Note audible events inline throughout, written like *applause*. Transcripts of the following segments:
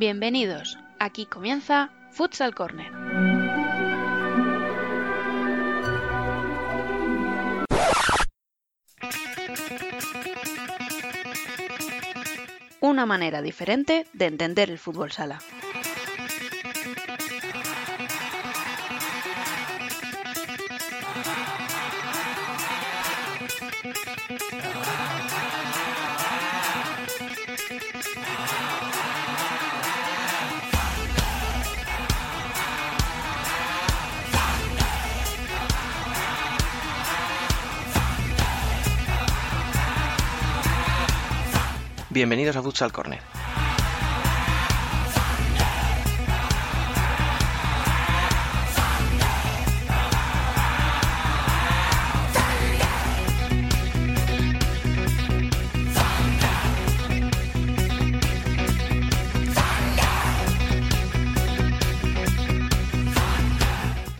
Bienvenidos, aquí comienza Futsal Corner. Una manera diferente de entender el fútbol sala. Bienvenidos a Futsal Corner.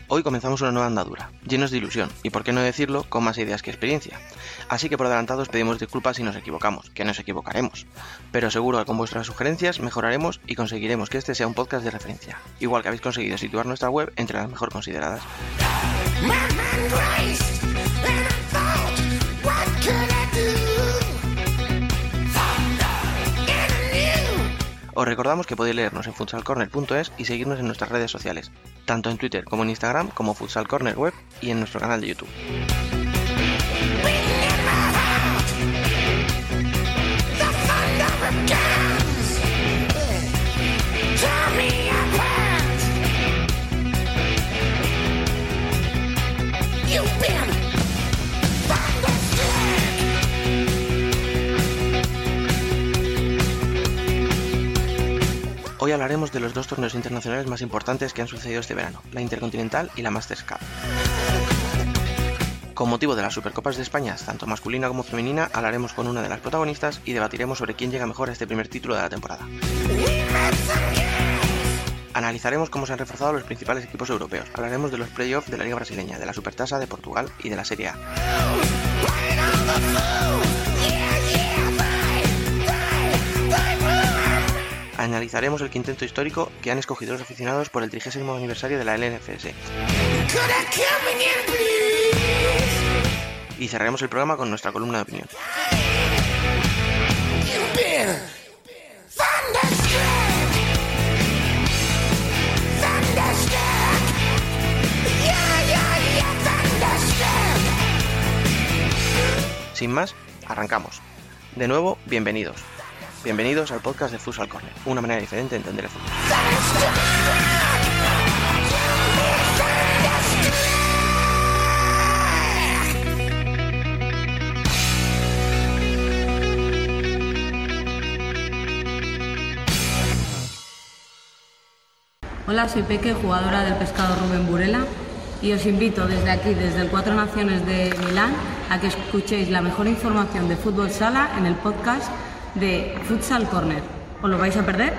Hoy comenzamos una nueva andadura, llenos de ilusión y, por qué no decirlo, con más ideas que experiencia. Así que por adelantado os pedimos disculpas si nos equivocamos, que nos equivocaremos. Pero seguro que con vuestras sugerencias mejoraremos y conseguiremos que este sea un podcast de referencia, igual que habéis conseguido situar nuestra web entre las mejor consideradas. Os recordamos que podéis leernos en futsalcorner.es y seguirnos en nuestras redes sociales, tanto en Twitter como en Instagram como Futsal Corner Web y en nuestro canal de YouTube. Hablaremos de los dos torneos internacionales más importantes que han sucedido este verano, la Intercontinental y la Masters Cup. Con motivo de las Supercopas de España, tanto masculina como femenina, hablaremos con una de las protagonistas y debatiremos sobre quién llega mejor a este primer título de la temporada. Analizaremos cómo se han reforzado los principales equipos europeos. Hablaremos de los playoffs de la Liga Brasileña, de la Supertasa de Portugal y de la Serie A. Analizaremos el quinteto histórico que han escogido los aficionados por el 30 aniversario de la LNFS. Y cerraremos el programa con nuestra columna de opinión. Sin más, arrancamos. De nuevo, bienvenidos. Bienvenidos al podcast de Futsal Corner, una manera diferente de entender el fútbol. Hola, soy Peque, jugadora del pescado Rubén Burela, y os invito desde aquí, desde el Cuatro Naciones de Milán, a que escuchéis la mejor información de fútbol sala en el podcast de Futsal Corner. ¿Os lo vais a perder?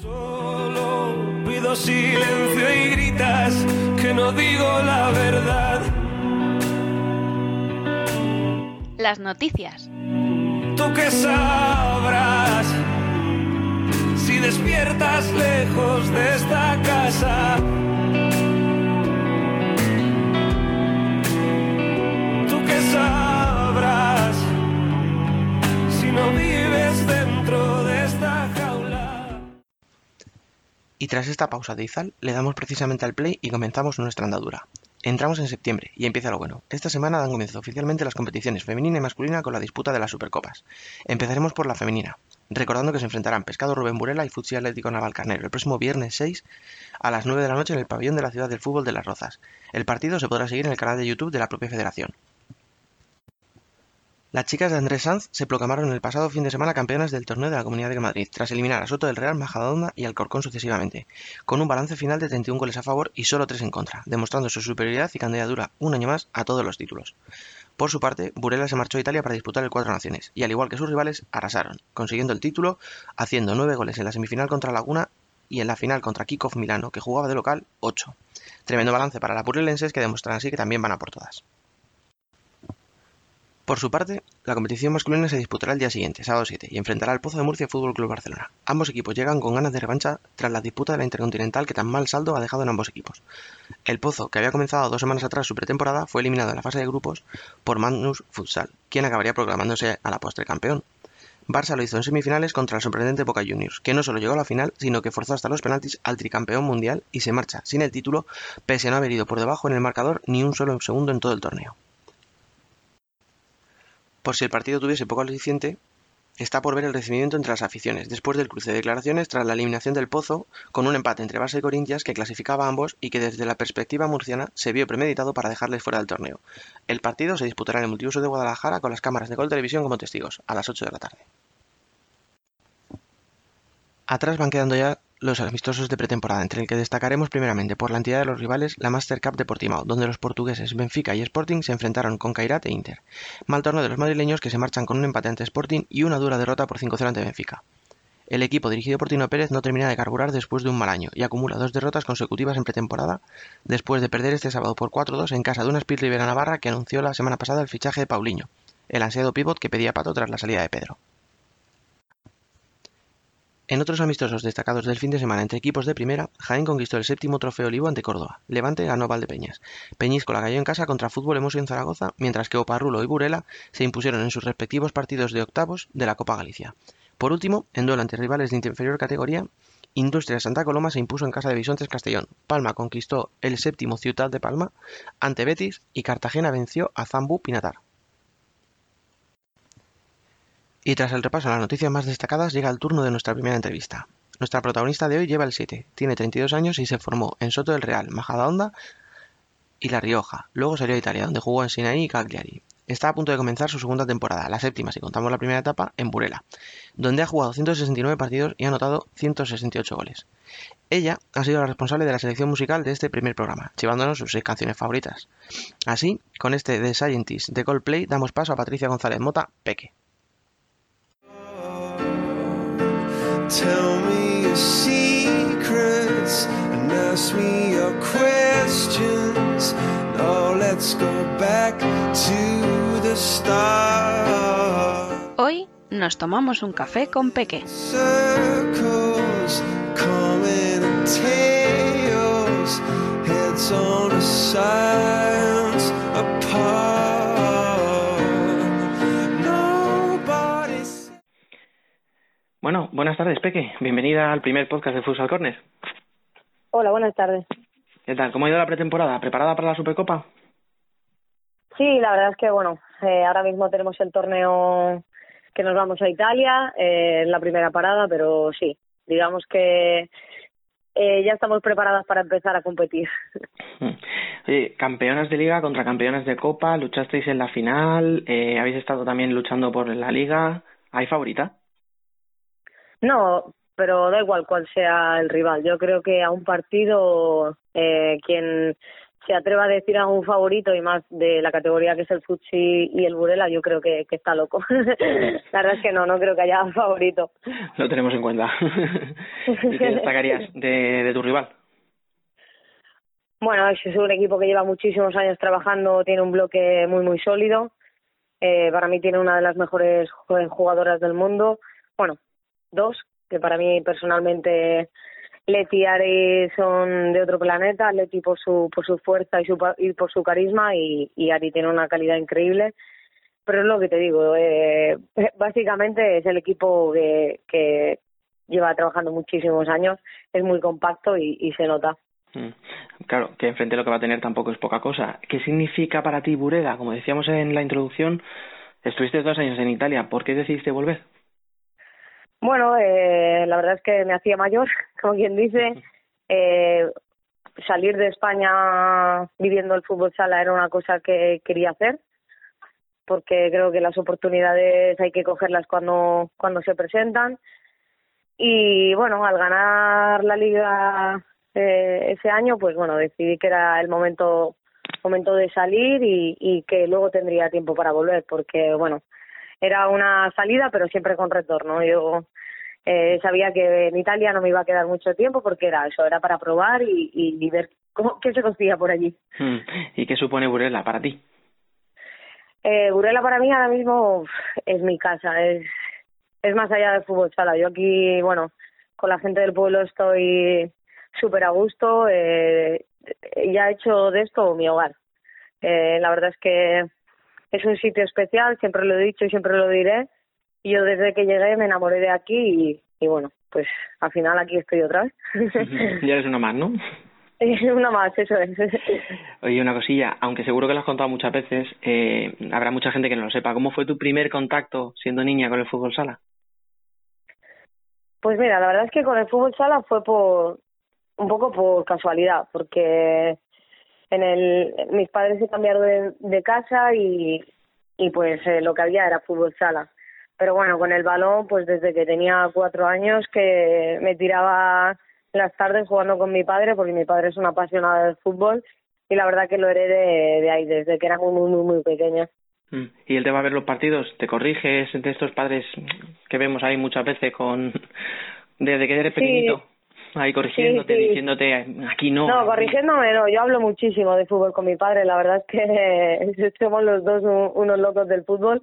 Solo pido silencio y gritas que no digo la verdad. Las noticias. Tú que sabrás si despiertas lejos de esta casa. Tú que sabrás no vives dentro de esta jaula. Y tras esta pausa de Izal, le damos precisamente al play y comenzamos nuestra andadura. Entramos en septiembre y empieza lo bueno. Esta semana dan comienzo oficialmente las competiciones femenina y masculina con la disputa de las Supercopas. Empezaremos por la femenina, recordando que se enfrentarán Pescado Rubén Burela y Futsi Atlético Navalcarnero el próximo viernes 6 a las 9 de la noche en el pabellón de la ciudad del fútbol de Las Rozas. El partido se podrá seguir en el canal de YouTube de la propia federación. Las chicas de Andrés Sanz se proclamaron el pasado fin de semana campeonas del torneo de la Comunidad de Madrid, tras eliminar a Soto del Real, Majadahonda y Alcorcón sucesivamente, con un balance final de 31 goles a favor y solo 3 en contra, demostrando su superioridad y candidatura un año más a todos los títulos. Por su parte, Burela se marchó a Italia para disputar el Cuatro Naciones, y al igual que sus rivales, arrasaron, consiguiendo el título, haciendo 9 goles en la semifinal contra Laguna y en la final contra Kikov Milano, que jugaba de local, 8. Tremendo balance para las burlelenses que demuestran así que también van a por todas. Por su parte, la competición masculina se disputará el día siguiente, sábado 7, y enfrentará al Pozo de Murcia Fútbol Club Barcelona. Ambos equipos llegan con ganas de revancha tras la disputa de la Intercontinental que tan mal saldo ha dejado en ambos equipos. El Pozo, que había comenzado dos semanas atrás su pretemporada, fue eliminado en la fase de grupos por Magnus Futsal, quien acabaría proclamándose a la postre campeón. Barça lo hizo en semifinales contra el sorprendente Boca Juniors, que no solo llegó a la final, sino que forzó hasta los penaltis al tricampeón mundial y se marcha sin el título, pese a no haber ido por debajo en el marcador ni un solo segundo en todo el torneo. Por si el partido tuviese poco aliciente, está por ver el recibimiento entre las aficiones, después del cruce de declaraciones tras la eliminación del Pozo, con un empate entre Barça y Corinthians que clasificaba a ambos y que desde la perspectiva murciana se vio premeditado para dejarles fuera del torneo. El partido se disputará en el multiuso de Guadalajara con las cámaras de Gol Televisión como testigos, a las 8 de la tarde. Atrás van quedando ya los amistosos de pretemporada, entre el que destacaremos primeramente por la entidad de los rivales la Master Cup de Portimao, donde los portugueses Benfica y Sporting se enfrentaron con Cairat e Inter. Mal torneo de los madrileños que se marchan con un empate ante Sporting y una dura derrota por 5-0 ante Benfica. El equipo dirigido por Tino Pérez no termina de carburar después de un mal año y acumula dos derrotas consecutivas en pretemporada después de perder este sábado por 4-2 en casa de una Speed Rivera Navarra que anunció la semana pasada el fichaje de Paulinho, el ansiado pívot que pedía pato tras la salida de Pedro. En otros amistosos destacados del fin de semana entre equipos de primera, Jaén conquistó el séptimo trofeo Olivo ante Córdoba, Levante ganó Valdepeñas, Peñíscola cayó en casa contra Fútbol Emoso en Zaragoza, mientras que Oparrulo y Burela se impusieron en sus respectivos partidos de octavos de la Copa Galicia. Por último, en duelo ante rivales de inferior categoría, Industria Santa Coloma se impuso en casa de Bisontes Castellón, Palma conquistó el séptimo Ciudad de Palma ante Betis y Cartagena venció a Zambu Pinatar. Y tras el repaso a las noticias más destacadas, llega el turno de nuestra primera entrevista. Nuestra protagonista de hoy lleva el 7, tiene 32 años y se formó en Soto del Real, Majadahonda y La Rioja. Luego salió a Italia, donde jugó en Sinaí y Cagliari. Está a punto de comenzar su segunda temporada, la séptima si contamos la primera etapa, en Burela, donde ha jugado 169 partidos y ha anotado 168 goles. Ella ha sido la responsable de la selección musical de este primer programa, llevándonos sus seis canciones favoritas. Así, con este The Scientist de Coldplay, damos paso a Patricia González Mota, Peque. Tell me your secrets and ask me your questions. Now let's go back to the start. Hoy nos tomamos un café con Peque. Circles, tales, heads on a science apart. Bueno, buenas tardes, Peque. Bienvenida al primer podcast de Futsal Corner. Hola, buenas tardes. ¿Qué tal? ¿Cómo ha ido la pretemporada? ¿Preparada para la Supercopa? Sí, la verdad es que, bueno, eh, ahora mismo tenemos el torneo que nos vamos a Italia, eh, en la primera parada, pero sí, digamos que eh, ya estamos preparadas para empezar a competir. Oye, campeonas de liga contra campeonas de copa, luchasteis en la final, eh, habéis estado también luchando por la liga. ¿Hay favorita? No, pero da igual cuál sea el rival. Yo creo que a un partido, eh, quien se atreva a decir a un favorito y más de la categoría que es el Futsi y el Burela, yo creo que, que está loco. *laughs* la verdad es que no, no creo que haya favorito. Lo tenemos en cuenta. *laughs* ¿Y qué destacarías de, de tu rival? Bueno, es un equipo que lleva muchísimos años trabajando, tiene un bloque muy, muy sólido. Eh, para mí tiene una de las mejores jugadoras del mundo. Bueno, dos, que para mí personalmente Leti y Ari son de otro planeta. Leti por su, por su fuerza y, su, y por su carisma y, Ari tiene una calidad increíble. Pero es lo que te digo, eh, *laughs* básicamente es el equipo que, que lleva trabajando muchísimos años, es muy compacto y, y se nota. Mm. Claro, que enfrente lo que va a tener tampoco es poca cosa. ¿Qué significa para ti Burela? Como decíamos en la introducción, estuviste dos años en Italia. ¿Por qué decidiste volver? Bueno, eh, la verdad es que me hacía mayor, *laughs* como quien dice. Eh, salir de España viviendo el fútbol sala era una cosa que quería hacer, porque creo que las oportunidades hay que cogerlas cuando, cuando se presentan. Y bueno, al ganar la liga eh, ese año, pues bueno, decidí que era el momento momento de salir y, y que luego tendría tiempo para volver, porque bueno, era una salida, pero siempre con retorno. Yo eh, sabía que en Italia no me iba a quedar mucho tiempo porque era eso, era para probar y, y, y ver cómo, qué se conseguía por allí. Mm. ¿Y qué supone Burela para ti? Eh, Burela para mí ahora mismo es mi casa, es, es más allá del fútbol sala. Yo aquí, bueno, con la gente del pueblo estoy súper a gusto. Eh, ya he hecho de esto mi hogar. Eh, la verdad es que es un sitio especial, siempre lo he dicho y siempre lo diré. Y yo desde que llegué me enamoré de aquí y, bueno, pues al final aquí estoy otra vez. *laughs* *laughs* ya eres una más, ¿no? *laughs* una más, eso es. Oye, una cosilla, aunque seguro que lo has contado muchas veces, eh, habrá mucha gente que no lo sepa. ¿Cómo fue tu primer contacto siendo niña con el fútbol sala? Pues mira, la verdad es que con el fútbol sala fue por un poco por casualidad, porque en el mis padres se cambiaron de, casa y, y pues eh, lo que había era fútbol sala. Pero bueno, con el balón, pues desde que tenía cuatro años que me tiraba las tardes jugando con mi padre, porque mi padre es una apasionada del fútbol y la verdad que lo heredé de, ahí, desde que era muy, muy, muy, muy pequeña. Mm. ¿Y él te va a ver los partidos? ¿Te corriges de estos padres que vemos ahí muchas veces con *laughs* desde que eres pequeñito? Ahí corrigiéndote, diciéndote, aquí no. No, corrigiéndome no, yo hablo muchísimo de fútbol con mi padre, la verdad es que *laughs* somos los dos unos locos del fútbol.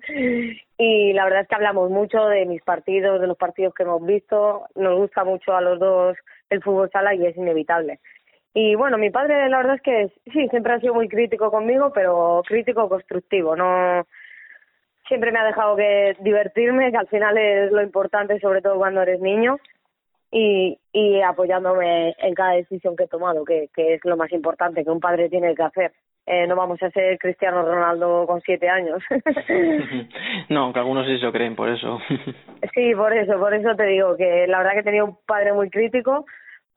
Y la verdad es que hablamos mucho de mis partidos, de los partidos que hemos visto, nos gusta mucho a los dos el fútbol sala y es inevitable. Y bueno, mi padre la verdad es que sí, siempre ha sido muy crítico conmigo, pero crítico constructivo, no siempre me ha dejado que divertirme, que al final es lo importante, sobre todo cuando eres niño, y, y apoyándome en cada decisión que he tomado, que, que es lo más importante que un padre tiene que hacer. Eh, no vamos a ser Cristiano Ronaldo con siete años. *laughs* *laughs* no, que algunos sí se creen, por eso. *laughs* sí, por eso, por eso te digo que la verdad que tenía un padre muy crítico,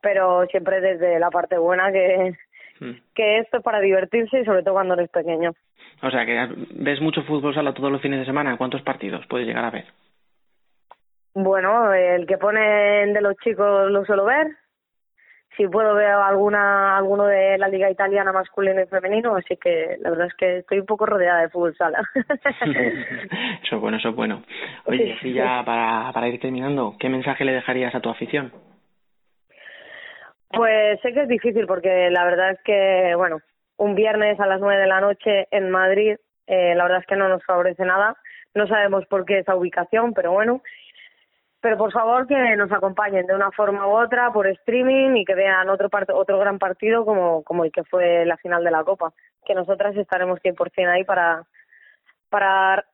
pero siempre desde la parte buena que, hmm. que esto es para divertirse y sobre todo cuando eres pequeño. O sea, que ves mucho fútbol sala todos los fines de semana. ¿Cuántos partidos puedes llegar a ver? Bueno, el que ponen de los chicos lo suelo ver. Si puedo ver alguna alguno de la liga italiana masculino y femenino, así que la verdad es que estoy un poco rodeada de fútbol sala. *laughs* eso es bueno, eso es bueno. Oye, sí. ya para, para ir terminando, ¿qué mensaje le dejarías a tu afición? Pues sé que es difícil porque la verdad es que, bueno, un viernes a las nueve de la noche en Madrid, eh, la verdad es que no nos favorece nada. No sabemos por qué esa ubicación, pero bueno. Pero por favor que nos acompañen de una forma u otra por streaming y que vean otro otro gran partido como, como el que fue la final de la Copa. Que nosotras estaremos 100% ahí para, para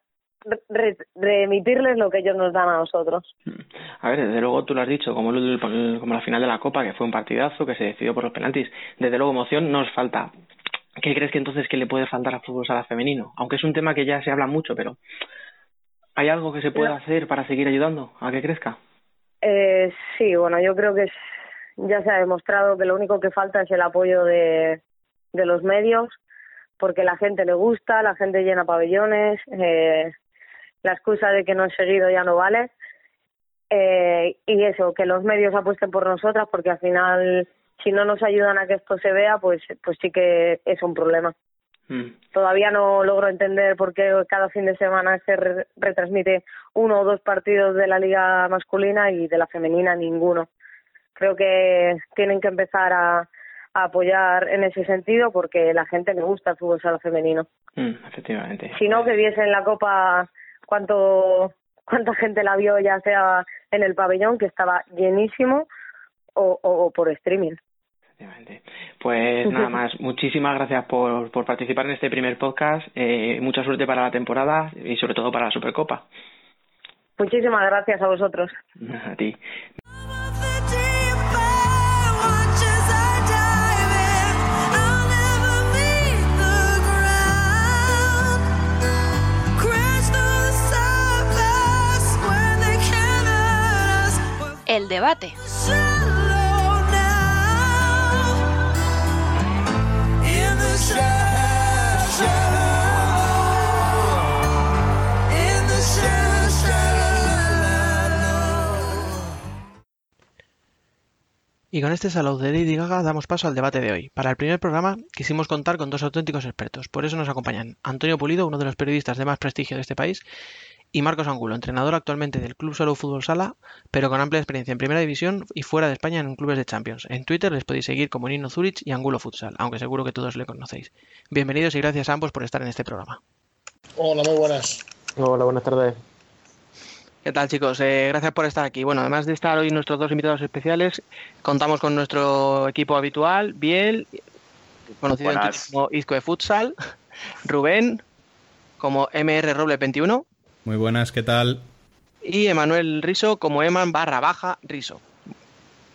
remitirles lo que ellos nos dan a nosotros. A ver, desde luego tú lo has dicho, como, como la final de la Copa, que fue un partidazo, que se decidió por los penaltis. Desde luego emoción nos falta. ¿Qué crees que entonces que le puede faltar al fútbol sala femenino? Aunque es un tema que ya se habla mucho, pero ¿hay algo que se pueda hacer para seguir ayudando a que crezca? Eh, sí, bueno, yo creo que ya se ha demostrado que lo único que falta es el apoyo de, de los medios, porque la gente le gusta, la gente llena pabellones, eh, la excusa de que no he seguido ya no vale. Eh, y eso, que los medios apuesten por nosotras, porque al final, si no nos ayudan a que esto se vea, pues, pues sí que es un problema. Mm. Todavía no logro entender por qué cada fin de semana se retransmite uno o dos partidos de la liga masculina y de la femenina ninguno. Creo que tienen que empezar a, apoyar en ese sentido porque la gente le gusta el fútbol sala femenino. Mm, efectivamente. Si no, que viesen la Copa cuánto cuánta gente la vio ya sea en el pabellón que estaba llenísimo o, o, por streaming. Pues nada más, muchísimas gracias por, por participar en este primer podcast. Eh, mucha suerte para la temporada y sobre todo para la Supercopa. Muchísimas gracias a vosotros. *laughs* A ti. el debate. Y con este salud de Lady Gaga damos paso al debate de hoy. Para el primer programa quisimos contar con dos auténticos expertos, por eso nos acompañan Antonio Pulido, uno de los periodistas de más prestigio de este país, y Marcos Angulo, entrenador actualmente del Club Solo Fútbol Sala, pero con amplia experiencia en Primera División y fuera de España en clubes de Champions. En Twitter les podéis seguir como Nino Zurich y Angulo Futsal, aunque seguro que todos le conocéis. Bienvenidos y gracias a ambos por estar en este programa. Hola, muy buenas. Hola, buenas tardes. ¿Qué tal chicos? Eh, gracias por estar aquí. Bueno, además de estar hoy nuestros dos invitados especiales, contamos con nuestro equipo habitual, Biel, conocido como Isco de Futsal, Rubén, como MR Roble 21. Muy buenas, ¿qué tal? Y Emanuel Riso como Eman barra baja Riso.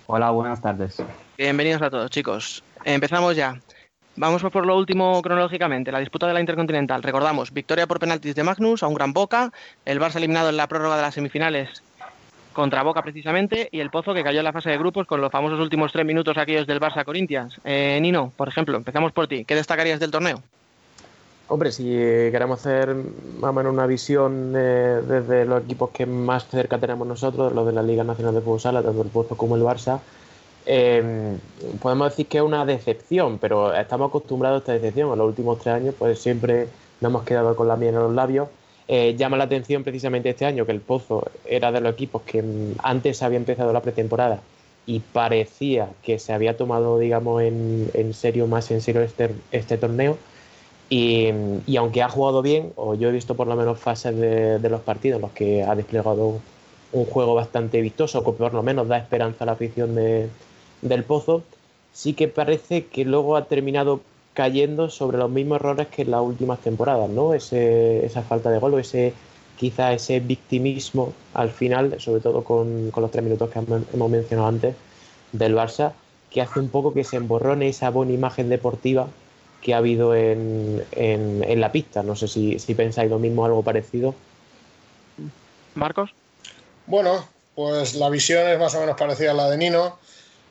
Hola, buenas tardes. Bienvenidos a todos chicos. Empezamos ya. Vamos por lo último cronológicamente, la disputa de la Intercontinental. Recordamos, victoria por penaltis de Magnus a un gran Boca, el Barça eliminado en la prórroga de las semifinales contra Boca precisamente y el Pozo que cayó en la fase de grupos con los famosos últimos tres minutos aquellos del Barça Corinthians. Eh, Nino, por ejemplo, empezamos por ti. ¿Qué destacarías del torneo? Hombre, si queremos hacer más o menos una visión eh, desde los equipos que más cerca tenemos nosotros, los de la Liga Nacional de Fútbol Sala, tanto el Pozo como el Barça, eh, podemos decir que es una decepción, pero estamos acostumbrados a esta decepción. En los últimos tres años, pues siempre nos hemos quedado con la miel en los labios. Eh, llama la atención precisamente este año que el Pozo era de los equipos que antes había empezado la pretemporada y parecía que se había tomado, digamos, en, serio, más en serio este, este torneo. Y, aunque ha jugado bien, o yo he visto por lo menos fases de, de los partidos en los que ha desplegado un juego bastante vistoso, que por lo menos da esperanza a la afición de, del Pozo, sí que parece que luego ha terminado cayendo sobre los mismos errores que en las últimas temporadas, ¿no? Ese, esa falta de gol o ese quizá ese victimismo al final, sobre todo con, los tres minutos que hemos mencionado antes del Barça, que hace un poco que se emborrone esa buena imagen deportiva que ha habido en, en, la pista. No sé si, si pensáis lo mismo, algo parecido. Marcos. Bueno, pues la visión es más o menos parecida a la de Nino.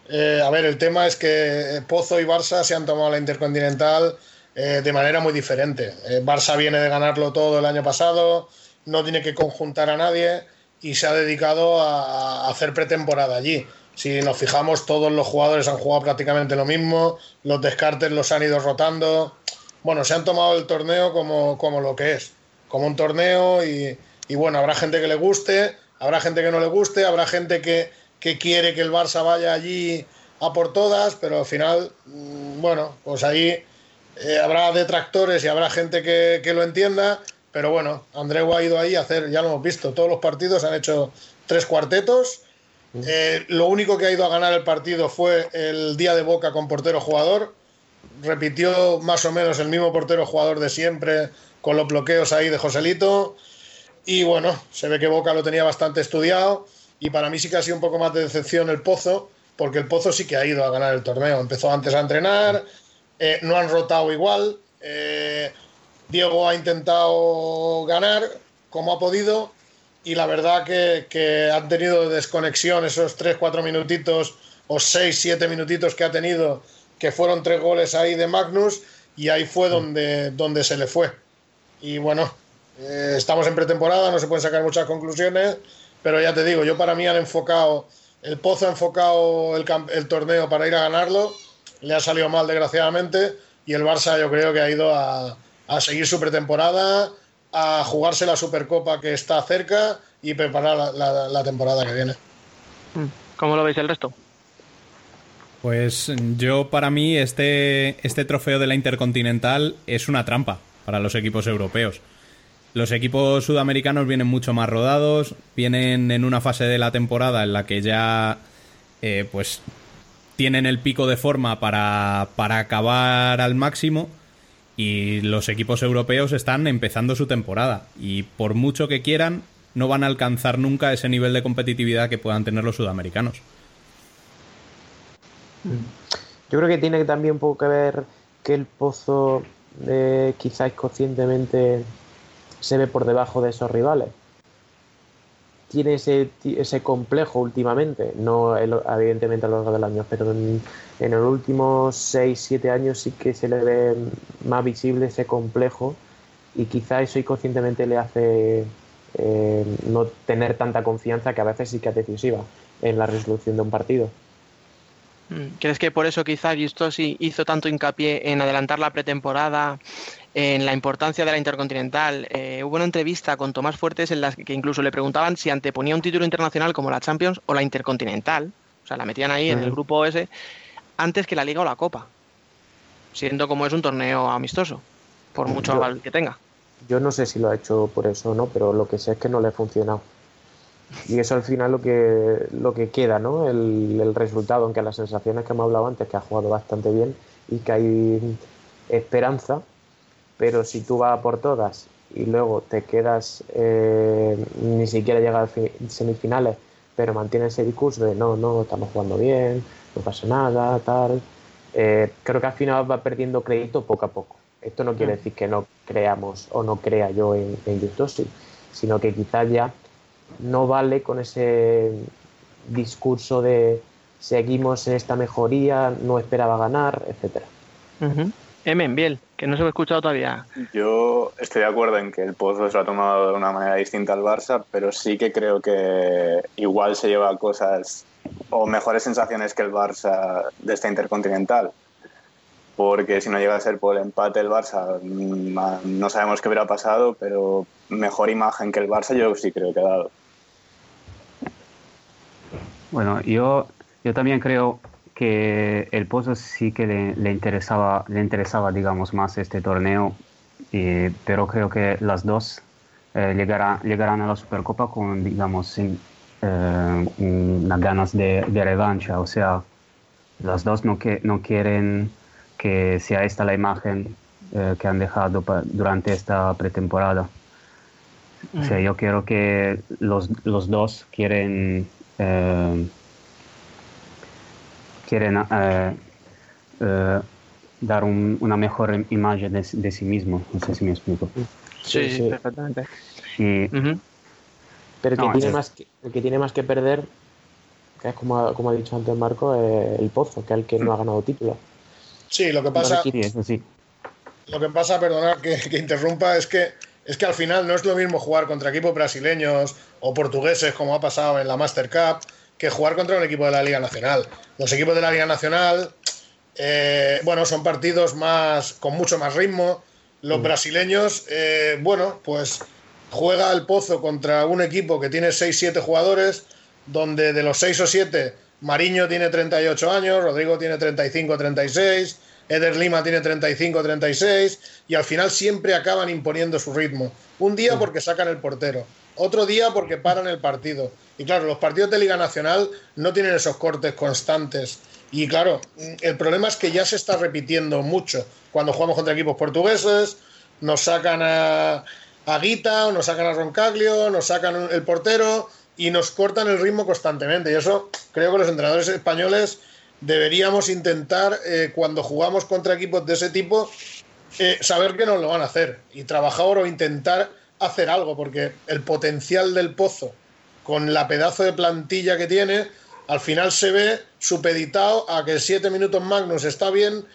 Eh, a ver, el tema es que Pozo y Barça se han tomado la Intercontinental eh, de manera muy diferente. Eh, Barça viene de ganarlo todo el año pasado, no tiene que conjuntar a nadie y se ha dedicado a, hacer pretemporada allí. Si nos fijamos, todos los jugadores han jugado prácticamente lo mismo, los descartes los han ido rotando. Bueno, se han tomado el torneo como, como lo que es, como un torneo y, y bueno, habrá gente que le guste, habrá gente que no le guste, habrá gente que, que quiere que el Barça vaya allí a por todas, pero al final, mm, bueno, pues ahí eh, habrá detractores y habrá gente que, lo entienda, pero bueno, Andreu ha ido ahí a hacer, ya lo hemos visto, todos los partidos han hecho tres cuartetos. Eh, lo único que ha ido a ganar el partido fue el día de Boca con portero jugador. Repitió más o menos el mismo portero jugador de siempre con los bloqueos ahí de Joselito. Y bueno, se ve que Boca lo tenía bastante estudiado y para mí sí que ha sido un poco más de decepción el Pozo, porque el Pozo sí que ha ido a ganar el torneo. Empezó antes a entrenar, eh, no han rotado igual. Eh, Diego ha intentado ganar como ha podido y la verdad que, han tenido desconexión esos 3-4 minutitos o 6-7 minutitos que ha tenido, que fueron tres goles ahí de Magnus y ahí fue donde, donde se le fue. Y bueno, eh, estamos en pretemporada, no se pueden sacar muchas conclusiones pero ya te digo, yo para mí han enfocado, el Pozo ha enfocado el, torneo para ir a ganarlo, le ha salido mal desgraciadamente, y el Barça yo creo que ha ido a, seguir su pretemporada, a jugarse la Supercopa que está cerca y preparar la, temporada que viene. Mm. ¿Cómo lo veis el resto? Pues yo para mí este, este trofeo de la Intercontinental es una trampa para los equipos europeos. Los equipos sudamericanos vienen mucho más rodados, vienen en una fase de la temporada en la que ya eh, pues tienen el pico de forma para, para acabar al máximo y los equipos europeos están empezando su temporada y por mucho que quieran no van a alcanzar nunca ese nivel de competitividad que puedan tener los sudamericanos. Yo creo que tiene también un poco que ver que el pozo eh, quizás conscientemente se ve por debajo de esos rivales. Tiene ese, ese complejo últimamente, no evidentemente a lo largo del año, pero en, en los últimos 6-7 años sí que se le ve más visible ese complejo y quizá eso inconscientemente le hace eh, no tener tanta confianza que a veces sí que es decisiva en la resolución de un partido. Mm, ¿Crees que por eso quizá sí hizo tanto hincapié en adelantar la pretemporada, en la importancia de la Intercontinental? Eh, hubo una entrevista con Tomás Fuertes en la que incluso le preguntaban si anteponía un título internacional como la Champions o la Intercontinental. O sea, la metían ahí en el grupo S antes que la Liga o la Copa, siendo como es un torneo amistoso, por mucho aval que tenga. Yo no sé si lo ha hecho por eso o no, pero lo que sé es que no le ha funcionado. Y eso al final lo que, lo que queda, ¿no? El, el resultado, aunque las sensaciones que hemos hablado antes, que ha jugado bastante bien y que hay esperanza, pero si tú vas por todas y luego te quedas, eh, ni siquiera llegas a semifinales, pero mantienes ese discurso de no, no, estamos jugando bien, no pasa nada, tal, eh, creo que al final va perdiendo crédito poco a poco. Esto no quiere mm. decir que no creamos o no crea yo en, en sino que quizás ya no vale con ese discurso de seguimos en esta mejoría, no esperaba ganar, etcétera. Emen, Biel, que no se me ha escuchado todavía. Yo estoy de acuerdo en que el Pozo se lo ha tomado de una manera distinta al Barça, pero sí que creo que igual se lleva cosas o mejores sensaciones que el Barça de esta intercontinental. Porque si no llega a ser por el empate el Barça, mm, no sabemos qué hubiera pasado, pero mejor imagen que el Barça yo sí creo que ha dado. Bueno, yo, yo también creo que el Pozo sí que le, interesaba, le interesaba, digamos, más este torneo, pero creo que las dos eh, llegarán, a la Supercopa con, digamos, sin, eh, ganas de, revancha. O sea, las dos no, que, no quieren que sea esta la imagen eh, que han dejado durante esta pretemporada. O sea, yo quiero que los, los dos quieren quieren eh, eh, dar una mejor imagen de, sí mismo. No sé si me explico. Sí, sí, perfectamente. Pero el que, tiene más que, el que tiene más que perder, que es como, como ha dicho antes Marco, el Pozo, que es el que no ha ganado título. Sí, lo que pasa. Lo que pasa, perdonad que, que, interrumpa, es que, es que al final no es lo mismo jugar contra equipos brasileños o portugueses, como ha pasado en la Master Cup, que jugar contra un equipo de la Liga Nacional. Los equipos de la Liga Nacional, eh, bueno, son partidos más con mucho más ritmo. Los mm. brasileños, eh, bueno, pues juega el Pozo contra un equipo que tiene 6-7 jugadores, donde de los 6 o 7, Mariño tiene 38 años, Rodrigo tiene 35-36, Eder Lima tiene 35-36, y al final siempre acaban imponiendo su ritmo. Un día porque sacan el portero, otro día porque paran el partido. Y claro, los partidos de Liga Nacional no tienen esos cortes constantes. Y claro, el problema es que ya se está repitiendo mucho. Cuando jugamos contra equipos portugueses, nos sacan a, a Guita, o nos sacan a Roncaglio, nos sacan el portero y nos cortan el ritmo constantemente. Y eso creo que los entrenadores españoles deberíamos intentar, eh, cuando jugamos contra equipos de ese tipo, eh, saber que nos lo van a hacer y trabajar o intentar hacer algo, porque el potencial del pozo, con la pedazo de plantilla que tiene, al final se ve supeditado a que siete minutos Magnus está bien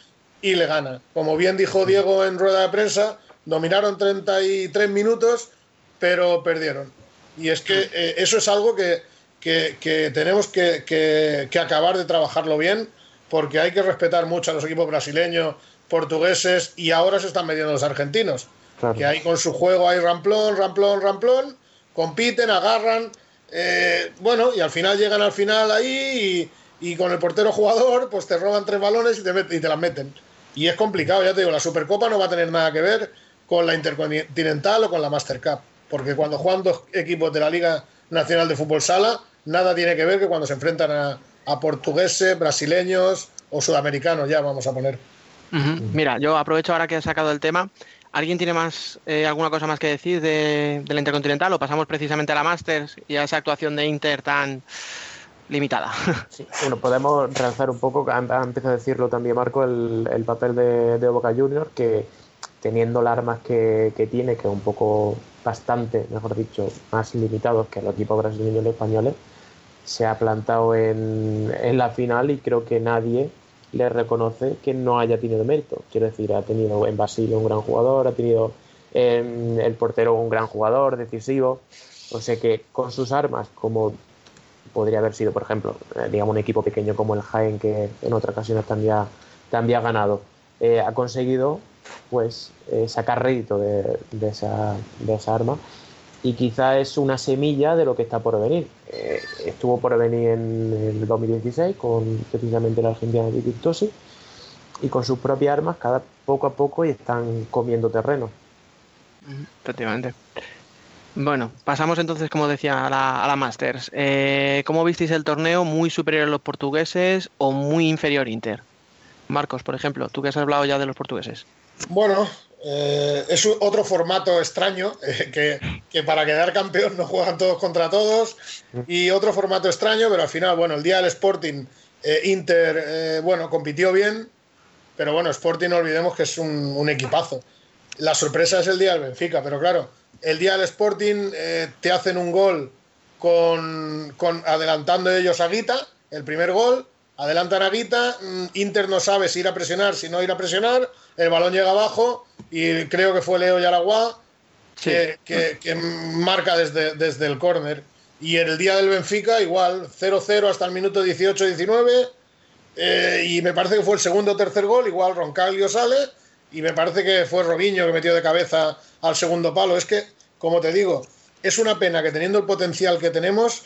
y le gana. Como bien dijo Diego en rueda de prensa, dominaron 33 minutos, pero perdieron. Y es que eh, eso es algo que, tenemos que, acabar de trabajarlo bien, porque hay que respetar mucho a los equipos brasileños, portugueses y ahora se están metiendo los argentinos. Que ahí con su juego hay ramplón, ramplón, ramplón, compiten, agarran. Eh, bueno, y al final llegan al final ahí y, con el portero jugador, pues te roban tres balones y te, y te las meten. Y es complicado, ya te digo, la Supercopa no va a tener nada que ver con la Intercontinental o con la Master Cup. Porque cuando juegan dos equipos de la Liga Nacional de Fútbol Sala, nada tiene que ver que cuando se enfrentan a, a portugueses, brasileños o sudamericanos, ya vamos a poner. Mira, yo aprovecho ahora que has sacado el tema ¿Alguien tiene más eh, alguna cosa más que decir de, la Intercontinental o pasamos precisamente a la Masters y a esa actuación de Inter tan limitada? *laughs* Sí, bueno, podemos realzar un poco, empieza a decirlo también Marco, el, papel de, Boca Juniors, que teniendo las armas que, tiene, que es un poco bastante, mejor dicho, más limitados que los equipos brasileños y españoles, se ha plantado en, en la final y creo que nadie le reconoce que no haya tenido mérito. Quiero decir, ha tenido en Basilio un gran jugador, ha tenido en el portero un gran jugador, decisivo. O sea que con sus armas, como podría haber sido, por ejemplo, eh, digamos un equipo pequeño como el Jaén, que en otras ocasiones también ha, también ha ganado, eh, ha conseguido pues eh, sacar rédito de, de, esa, de esa arma y quizá es una semilla de lo que está por venir. Eh, estuvo por venir en el 2016 con precisamente la Argentina de y con sus propias armas cada poco a poco y están comiendo terreno. Efectivamente. Bueno, pasamos entonces, como decía, a la, a la Masters. Eh, ¿Cómo visteis el torneo? ¿Muy superior a los portugueses o muy inferior Inter? Marcos, por ejemplo, tú que has hablado ya de los portugueses. Bueno, eh, es otro formato extraño, eh, que, que, para quedar campeón no juegan todos contra todos, y otro formato extraño, pero al final, bueno, el día del Sporting, eh, Inter, bueno, compitió bien, pero bueno, Sporting no olvidemos que es un, equipazo. La sorpresa es el día del Benfica, pero claro, el día del Sporting te hacen un gol con, con adelantando ellos a Guita, el primer gol, adelantan a Guita, mm, Inter no sabe si ir a presionar, si no ir a presionar, el balón llega abajo y creo que fue Leo Yaragua sí. que, que, que, marca desde, desde el córner. Y en el día del Benfica igual, 0-0 hasta el minuto 18-19 eh, y me parece que fue el segundo o tercer gol, igual Roncalio sale y me parece que fue Robinho que metió de cabeza al segundo palo. Es que, como te digo, es una pena que teniendo el potencial que tenemos,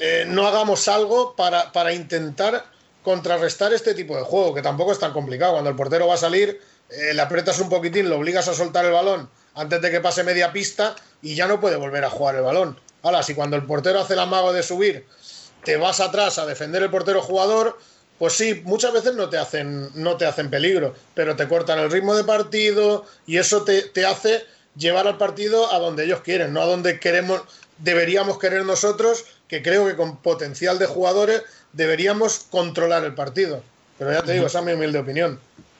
eh, no hagamos algo para, para intentar contrarrestar este tipo de juego, que tampoco es tan complicado. Cuando el portero va a salir, eh, le aprietas un poquitín, lo obligas a soltar el balón antes de que pase media pista y ya no puede volver a jugar el balón. Ahora, si cuando el portero hace el amago de subir, te vas atrás a defender el portero jugador, pues sí, muchas veces no te hacen, no te hacen peligro, pero te cortan el ritmo de partido y eso te, te hace llevar al partido a donde ellos quieren, no a donde queremos, deberíamos querer nosotros, que creo que con potencial de jugadores deberíamos controlar el partido. Pero ya te digo, esa es mi humilde opinión.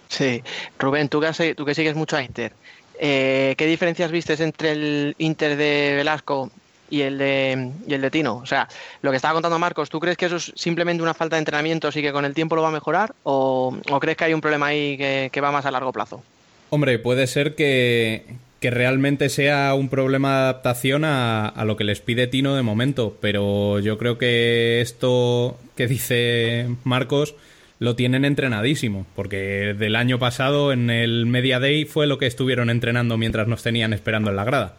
Sí, Rubén, tú que, tú que sigues mucho a Inter, eh, ¿qué diferencias vistes entre el Inter de Velasco y el de, y el de Tino? O sea, lo que estaba contando Marcos, ¿tú crees que eso es simplemente una falta de entrenamiento y que con el tiempo lo va a mejorar? ¿O, o crees que hay un problema ahí que, que, va más a largo plazo? Hombre, puede ser que, que realmente sea un problema de adaptación a, a, lo que les pide Tino de momento, pero yo creo que esto que dice Marcos lo tienen entrenadísimo, porque del año pasado en el Media Day fue lo que estuvieron entrenando mientras nos tenían esperando en la grada.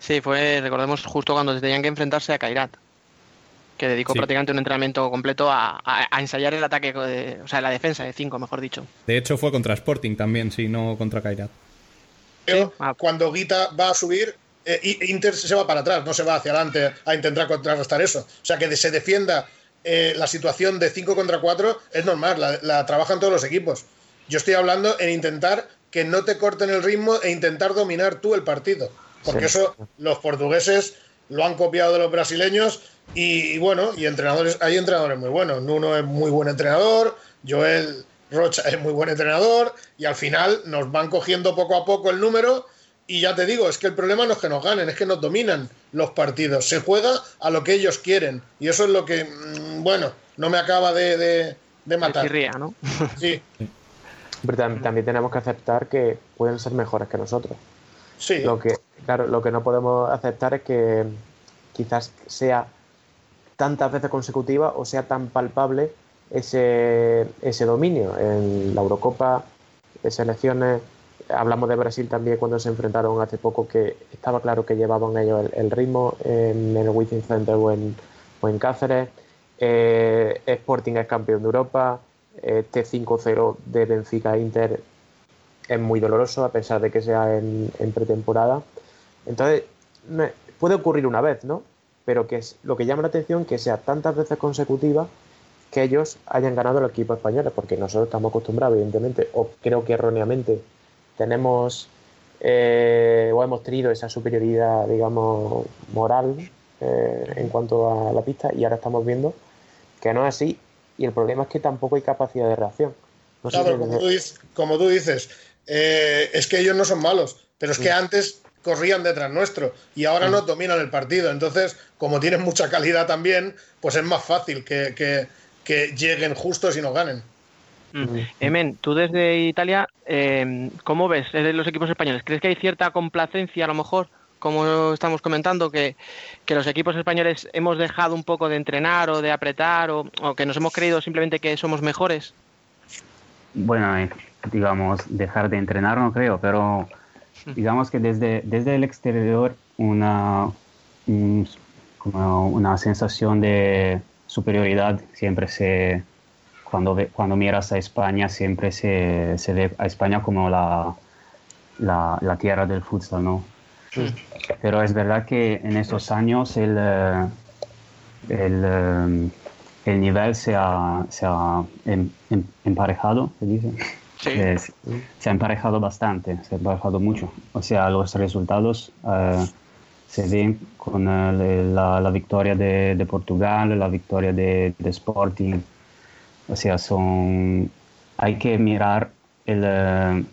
Sí, fue, recordemos, justo cuando tenían que enfrentarse a Kairat, que dedicó sí. prácticamente un entrenamiento completo a, a, a ensayar el ataque, de, o sea, la defensa de 5, mejor dicho. De hecho, fue contra Sporting también, sí, no contra Kairat. Pero sí. cuando Guita va a subir, eh, Inter se va para atrás, no se va hacia adelante a intentar contrarrestar eso. O sea, que se defienda eh, la situación de 5 contra 4 es normal, la, la, trabajan todos los equipos. Yo estoy hablando en intentar que no te corten el ritmo e intentar dominar tú el partido. Porque sí. eso los portugueses lo han copiado de los brasileños y, y, bueno, y entrenadores, hay entrenadores muy buenos. Nuno es muy buen entrenador, Joel Rocha es muy buen entrenador y al final nos van cogiendo poco a poco el número y ya te digo, es que el problema no es que nos ganen, es que nos dominan los partidos. Se juega a lo que ellos quieren. Y eso es lo que, mm, bueno, no me acaba de, de, de matar. Chirría, ¿no? *laughs* Sí. Pero también tenemos que aceptar que pueden ser mejores que nosotros. Sí. Lo que, claro, lo que no podemos aceptar es que quizás sea tantas veces consecutiva o sea tan palpable ese, ese dominio. En la Eurocopa, de selecciones hablamos de Brasil también cuando se enfrentaron hace poco, que estaba claro que llevaban ellos el, ritmo en el Wizzing Center o en, o en Cáceres. Eh, Sporting es campeón de Europa. Este 5-0 de Benfica Inter es muy doloroso, a pesar de que sea en, pretemporada. Entonces, puede ocurrir una vez, ¿no? Pero que es lo que llama la atención que sea tantas veces consecutiva que ellos hayan ganado el equipo español, porque nosotros estamos acostumbrados, evidentemente, o creo que erróneamente, tenemos eh, o hemos tenido esa superioridad, digamos, moral eh, en cuanto a la pista y ahora estamos viendo que no es así y el problema es que tampoco hay capacidad de reacción. No claro, sé como, tú dices, como, tú dices, eh, es que ellos no son malos, pero es que mm. antes corrían detrás nuestro y ahora mm. no dominan el partido. Entonces, como tienen mucha calidad también, pues es más fácil que, que, que lleguen justos y nos ganen. Mm. Emen, tú desde Italia, eh, ¿cómo ves los equipos españoles? ¿Crees que hay cierta complacencia a lo mejor, como estamos comentando, que, que los equipos españoles hemos dejado un poco de entrenar o de apretar o, o que nos hemos creído simplemente que somos mejores? Bueno, eh, digamos, dejar de entrenar no creo, pero digamos que desde, desde el exterior una, un, como una sensación de superioridad siempre se cuando, ve, cuando miras a España siempre se, se, ve a España como la, la, la, tierra del futsal, ¿no? Pero es verdad que en estos años el, eh, el, eh, el nivel se ha, se ha em, em, emparejado, se dice. Se ha emparejado bastante, se ha emparejado mucho. O sea, los resultados eh, se ven con la, la, victoria de, de, Portugal, la victoria de, de, Sporting. O sea, son, hay que mirar, el, eh,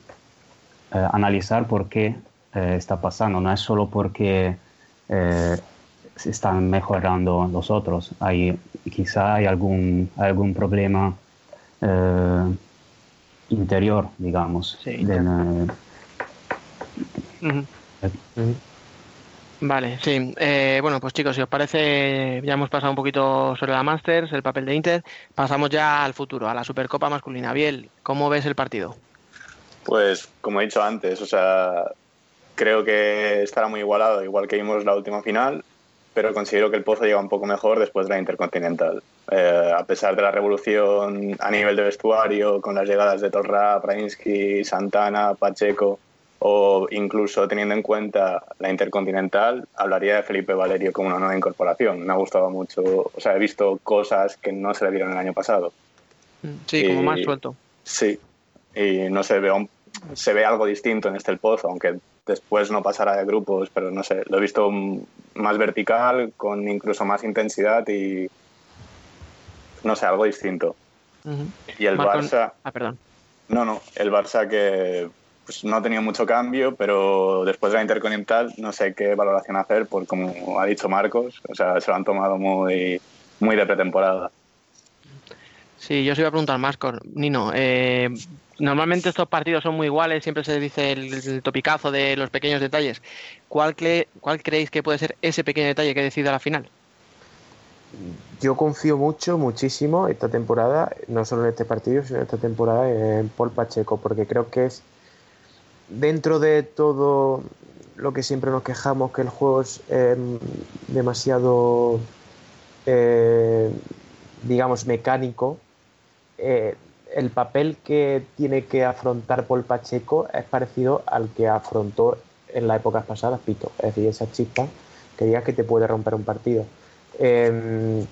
analizar por qué eh, está pasando. No es solo porque se están mejorando los otros. Hay, quizá hay algún, algún problema eh, interior, digamos. Sí. De, uh -huh. Vale, sí. Eh, bueno, pues chicos, si os parece, ya hemos pasado un poquito sobre la Masters, el papel de Inter. Pasamos ya al futuro, a la Supercopa masculina. Biel, ¿cómo ves el partido? Pues, como he dicho antes, o sea, creo que estará muy igualado, igual que vimos la última final pero considero que el Pozo llega un poco mejor después de la Intercontinental. Eh, a pesar de la revolución a nivel de vestuario, con las llegadas de Torra, Prainsky, Santana, Pacheco, o incluso teniendo en cuenta la Intercontinental, hablaría de Felipe Valerio como una nueva incorporación. Me ha gustado mucho, o sea, he visto cosas que no se le vieron el año pasado. Sí, y, como más suelto. Sí, y no se ve, se ve algo distinto en este El Pozo, aunque después no pasará de grupos, pero no sé, lo he visto más vertical, con incluso más intensidad y no sé, algo distinto. Uh -huh. Y el. Barça... Ah, perdón. No, no, el Barça que pues, no ha tenido mucho cambio, pero después de la Intercontinental no sé qué valoración hacer, por como ha dicho Marcos, o sea, se lo han tomado muy, muy de pretemporada. Sí, yo os iba a preguntar más, Nino. Eh, normalmente estos partidos son muy iguales, siempre se dice el, topicazo de los pequeños detalles. ¿Cuál, cre ¿Cuál, creéis que puede ser ese pequeño detalle que decida la final? Yo confío mucho, muchísimo esta temporada, no solo en este partido, sino en esta temporada en Paul Pacheco, porque creo que es dentro de todo lo que siempre nos quejamos, que el juego es eh, demasiado, eh, digamos, mecánico. Eh, el papel que tiene que afrontar Paul Pacheco es parecido al que afrontó en las épocas pasadas Pito, es decir, esa chispa que digas que te puede romper un partido. Eh,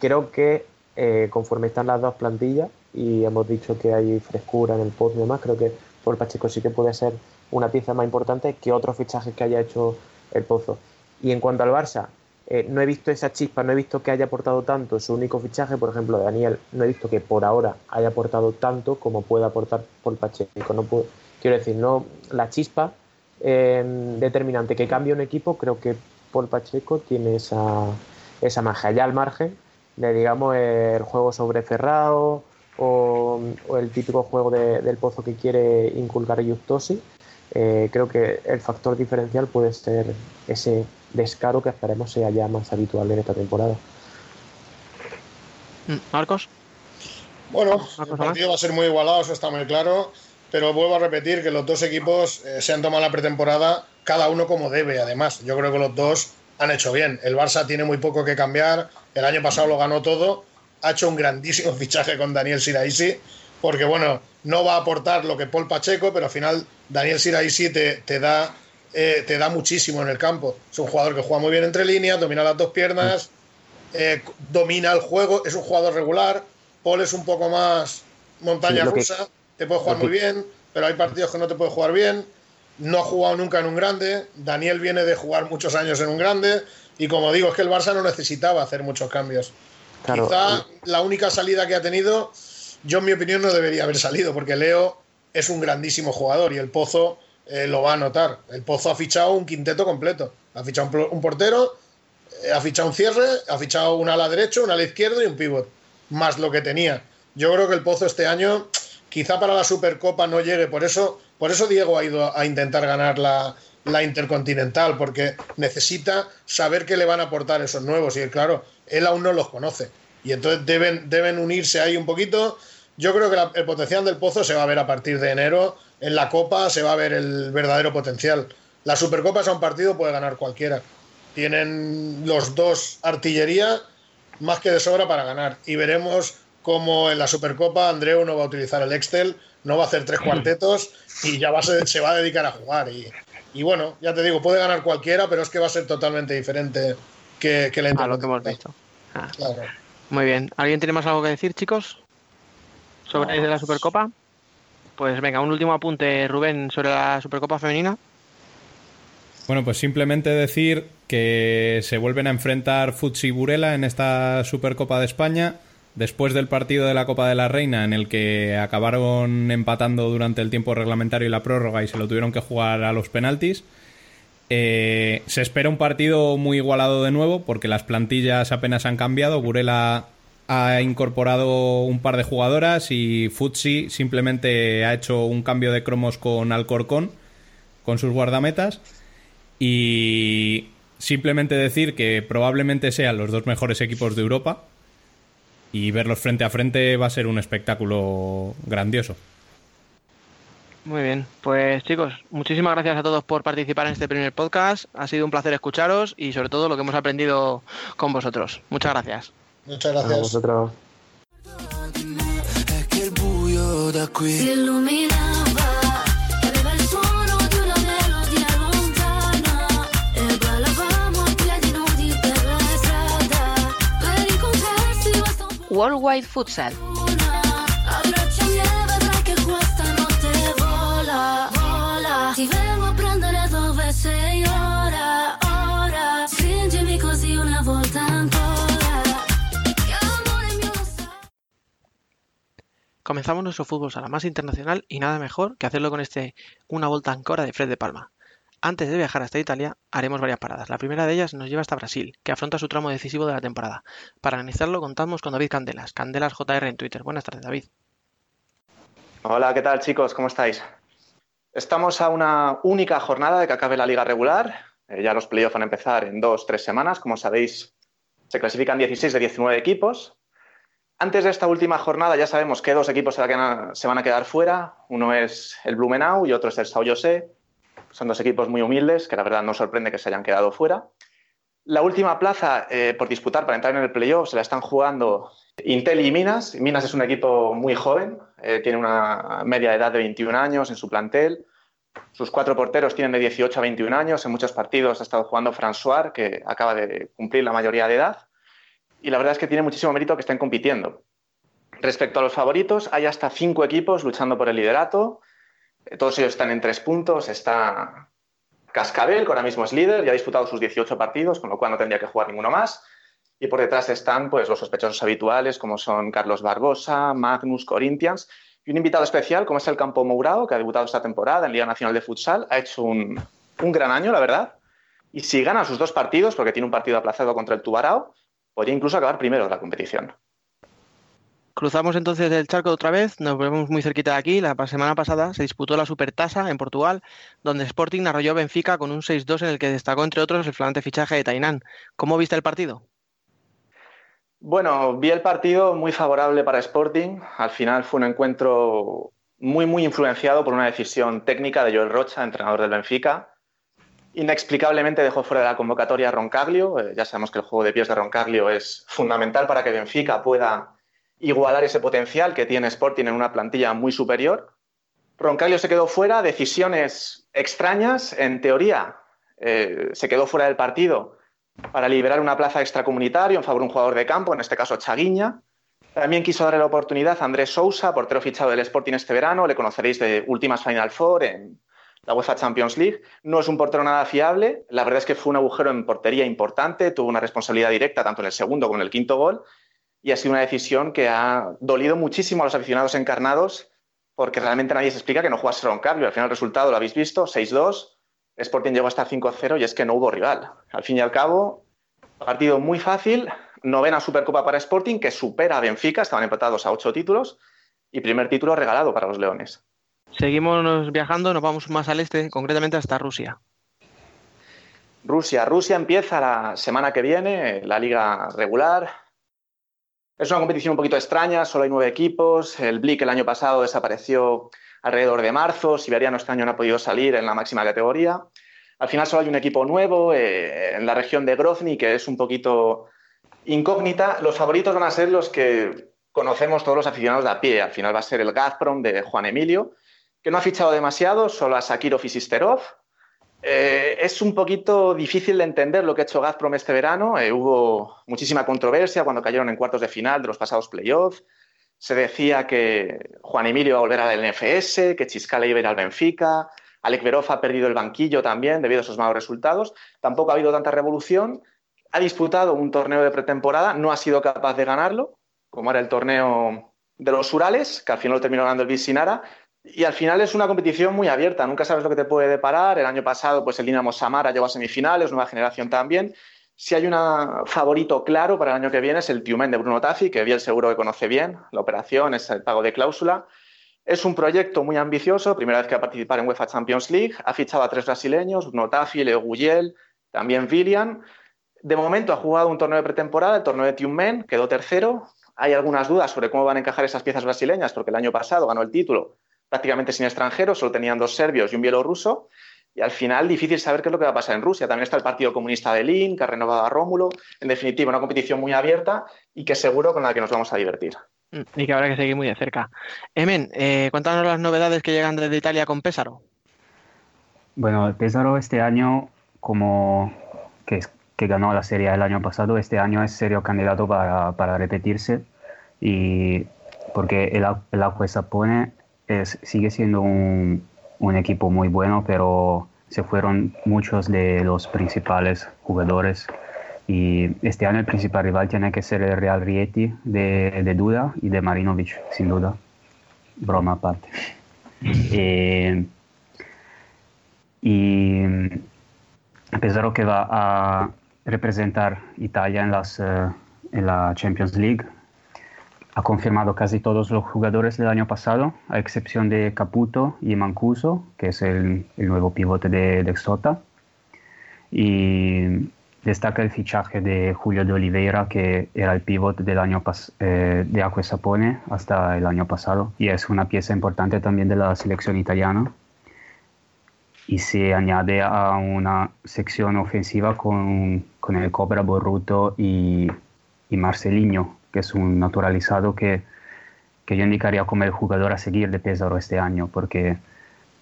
creo que eh, conforme están las dos plantillas y hemos dicho que hay frescura en el post y demás, creo que Paul Pacheco sí que puede ser una pieza más importante que otros fichajes que haya hecho el Pozo. Y en cuanto al Barça, eh, no he visto esa chispa, no he visto que haya aportado tanto su único fichaje, por ejemplo, Daniel, no he visto que por ahora haya aportado tanto como puede aportar Paul Pacheco. Quiero decir, no la chispa eh, determinante que cambia un equipo, creo que Paul Pacheco tiene esa, esa magia. Ya al margen de, digamos, el juego sobre Ferrao o, el típico juego de, del pozo que quiere inculcar Justosi, eh, creo que el factor diferencial puede ser ese descaro que esperemos sea ya más habitual en esta temporada. Marcos. Bueno, el partido va a ser muy igualado, eso está muy claro, pero vuelvo a repetir que los dos equipos eh, se han tomado la pretemporada cada uno como debe, además. Yo creo que los dos han hecho bien. El Barça tiene muy poco que cambiar, el año pasado lo ganó todo, ha hecho un grandísimo *laughs* fichaje con Daniel Siraisi, porque bueno, no va a aportar lo que Paul Pacheco, pero al final Daniel Siraisi te, te da eh, te da muchísimo en el campo. Es un jugador que juega muy bien entre líneas, domina las dos piernas, eh, domina el juego, es un jugador regular. Paul es un poco más montaña sí, rusa, te puede jugar muy bien, pero hay partidos que no te puede jugar bien. No ha jugado nunca en un grande. Daniel viene de jugar muchos años en un grande. Y como digo, es que el Barça no necesitaba hacer muchos cambios. Claro. Quizá la única salida que ha tenido, yo en mi opinión no debería haber salido, porque Leo es un grandísimo jugador y el Pozo eh, lo va a notar. El Pozo ha fichado un quinteto completo. Ha fichado un, portero, eh, ha fichado un cierre, ha fichado un ala derecho, un ala izquierdo y un pivot. Más lo que tenía. Yo creo que el Pozo este año, quizá para la Supercopa no llegue. Por eso, por eso Diego ha ido a intentar ganar la, la Intercontinental, porque necesita saber qué le van a aportar esos nuevos. Y claro, él aún no los conoce. Y entonces deben, deben unirse ahí un poquito. Yo creo que la, el potencial del Pozo se va a ver a partir de enero en la Copa se va a ver el verdadero potencial. La Supercopa es un partido, puede ganar cualquiera. Tienen los dos artillería más que de sobra para ganar. Y veremos cómo en la Supercopa Andreu no va a utilizar el Excel, no va a hacer tres cuartetos y ya va a se va a dedicar a jugar. Y, bueno, ya te digo, puede ganar cualquiera, pero es que va a ser totalmente diferente que, que la A lo que hemos visto. Ah. Muy bien. ¿Alguien tiene más algo que decir, chicos? ¿Sobre la Supercopa? Pues venga, un último apunte, Rubén, sobre la Supercopa Femenina. Bueno, pues simplemente decir que se vuelven a enfrentar Futsi y Burela en esta Supercopa de España después del partido de la Copa de la Reina en el que acabaron empatando durante el tiempo reglamentario y la prórroga y se lo tuvieron que jugar a los penaltis. Eh, se espera un partido muy igualado de nuevo porque las plantillas apenas han cambiado. Burela ha incorporado un par de jugadoras y Futsi simplemente ha hecho un cambio de cromos con Alcorcón, con sus guardametas. Y simplemente decir que probablemente sean los dos mejores equipos de Europa y verlos frente a frente va a ser un espectáculo grandioso. Muy bien, pues chicos, muchísimas gracias a todos por participar en este primer podcast. Ha sido un placer escucharos y sobre todo lo que hemos aprendido con vosotros. Muchas gracias. non c'è la ah, testa. Tra... Che il buio da qui si illuminava. Aveva il suono di una melodia lontana. E ballavamo a piedi nudi per la strada. Per incontrarsi basta un po'. Worldwide Futsal. Abbracciami che questa notte vola. Vola. Ti vengo a prendere dove sei. Comenzamos nuestro fútbol sala más internacional y nada mejor que hacerlo con este Una Volta Ancora de Fred de Palma. Antes de viajar hasta Italia, haremos varias paradas. La primera de ellas nos lleva hasta Brasil, que afronta su tramo decisivo de la temporada. Para analizarlo contamos con David Candelas, Candelas JR en Twitter. Buenas tardes, David. Hola, ¿qué tal chicos? ¿Cómo estáis? Estamos a una única jornada de que acabe la liga regular. Eh, ya los playoffs van a empezar en dos, tres semanas. Como sabéis, se clasifican 16 de 19 equipos. Antes de esta última jornada ya sabemos que dos equipos se van a quedar fuera. Uno es el Blumenau y otro es el Sao José. Son dos equipos muy humildes que la verdad no sorprende que se hayan quedado fuera. La última plaza eh, por disputar para entrar en el playoff se la están jugando Intel y Minas. Minas es un equipo muy joven, eh, tiene una media edad de 21 años en su plantel. Sus cuatro porteros tienen de 18 a 21 años. En muchos partidos ha estado jugando François, que acaba de cumplir la mayoría de edad. Y la verdad es que tiene muchísimo mérito que estén compitiendo. Respecto a los favoritos, hay hasta cinco equipos luchando por el liderato. Todos ellos están en tres puntos. Está Cascabel, que ahora mismo es líder, y ha disputado sus 18 partidos, con lo cual no tendría que jugar ninguno más. Y por detrás están pues, los sospechosos habituales, como son Carlos Barbosa, Magnus, Corinthians, y un invitado especial, como es el Campo Mourao, que ha debutado esta temporada en Liga Nacional de Futsal. Ha hecho un, un gran año, la verdad. Y si gana sus dos partidos, porque tiene un partido aplazado contra el Tubarao, podría incluso acabar primero de la competición. Cruzamos entonces el charco otra vez, nos vemos muy cerquita de aquí. La semana pasada se disputó la Supertasa en Portugal, donde Sporting arrolló Benfica con un 6-2 en el que destacó, entre otros, el flamante fichaje de Tainán. ¿Cómo viste el partido? Bueno, vi el partido muy favorable para Sporting. Al final fue un encuentro muy, muy influenciado por una decisión técnica de Joel Rocha, entrenador del Benfica. Inexplicablemente dejó fuera de la convocatoria a Roncaglio. Eh, ya sabemos que el juego de pies de Roncaglio es fundamental para que Benfica pueda igualar ese potencial que tiene Sporting en una plantilla muy superior. Roncaglio se quedó fuera, decisiones extrañas, en teoría eh, se quedó fuera del partido para liberar una plaza extracomunitaria en favor de un jugador de campo, en este caso Chaguiña. También quiso darle la oportunidad a Andrés Sousa, portero fichado del Sporting este verano, le conoceréis de últimas Final Four en la UEFA Champions League. No es un portero nada fiable, la verdad es que fue un agujero en portería importante, tuvo una responsabilidad directa tanto en el segundo como en el quinto gol y ha sido una decisión que ha dolido muchísimo a los aficionados encarnados porque realmente nadie se explica que no jugase cambio. Al final el resultado lo habéis visto, 6-2, Sporting llegó hasta 5-0 y es que no hubo rival. Al fin y al cabo, partido muy fácil, novena Supercopa para Sporting que supera a Benfica, estaban empatados a ocho títulos y primer título regalado para los Leones. Seguimos viajando, nos vamos más al este, concretamente hasta Rusia. Rusia. Rusia empieza la semana que viene, la liga regular, es una competición un poquito extraña, solo hay nueve equipos. El Blick el año pasado desapareció alrededor de marzo. Siberiano este año no ha podido salir en la máxima categoría. Al final solo hay un equipo nuevo eh, en la región de Grozny, que es un poquito incógnita. Los favoritos van a ser los que conocemos todos los aficionados de a pie. Al final va a ser el Gazprom de Juan Emilio, que no ha fichado demasiado, solo a Sakirov y Sisterov. Eh, es un poquito difícil de entender lo que ha hecho Gazprom este verano. Eh, hubo muchísima controversia cuando cayeron en cuartos de final de los pasados playoffs. Se decía que Juan Emilio iba a volver al NFS, que Chiscala iba a ir al Benfica, Alec Verov ha perdido el banquillo también debido a esos malos resultados. Tampoco ha habido tanta revolución. Ha disputado un torneo de pretemporada, no ha sido capaz de ganarlo, como era el torneo de los Urales, que al final lo terminó ganando el Visinara, y al final es una competición muy abierta, nunca sabes lo que te puede deparar. El año pasado, pues el Dinamo Samara llegó a semifinales, nueva generación también. Si hay un favorito claro para el año que viene es el Tiumen de Bruno Taffi, que bien seguro que conoce bien la operación, es el pago de cláusula. Es un proyecto muy ambicioso, primera vez que va a participar en UEFA Champions League. Ha fichado a tres brasileños, Bruno Taffi, Leo Guyel, también William. De momento ha jugado un torneo de pretemporada, el torneo de Tiumen, quedó tercero. Hay algunas dudas sobre cómo van a encajar esas piezas brasileñas, porque el año pasado ganó el título prácticamente sin extranjeros, solo tenían dos serbios y un bielorruso. Y al final, difícil saber qué es lo que va a pasar en Rusia. También está el Partido Comunista de Lin, que ha renovado a Rómulo. En definitiva, una competición muy abierta y que seguro con la que nos vamos a divertir. Mm, y que habrá que seguir muy de cerca. Emen, eh, cuéntanos las novedades que llegan desde Italia con Pésaro. Bueno, Pésaro este año, como que, que ganó la serie el año pasado, este año es serio candidato para, para repetirse. Y porque el, el Agua Sapone sigue siendo un, equipo muy bueno, pero se fueron muchos de los principales jugadores. Y este año el principal rival tiene que ser el Real Rieti de, Duda y de Marinovic, sin duda. Broma aparte. *laughs* Eh, y a pesar de que va a representar Italia en, las, eh, en la Champions League, ha confirmado casi todos los jugadores del año pasado, a excepción de Caputo y Mancuso, que es el, nuevo pivote de, de Xota. Y destaca el fichaje de Julio de Oliveira, que era el pivote del año eh, de Acque Sapone hasta el año pasado, y es una pieza importante también de la selección italiana. Y se añade a una sección ofensiva con, con el Cobra Borruto y, y Marcelinho, que es un naturalizado que, que yo indicaría como el jugador a seguir de Pesaro este año, porque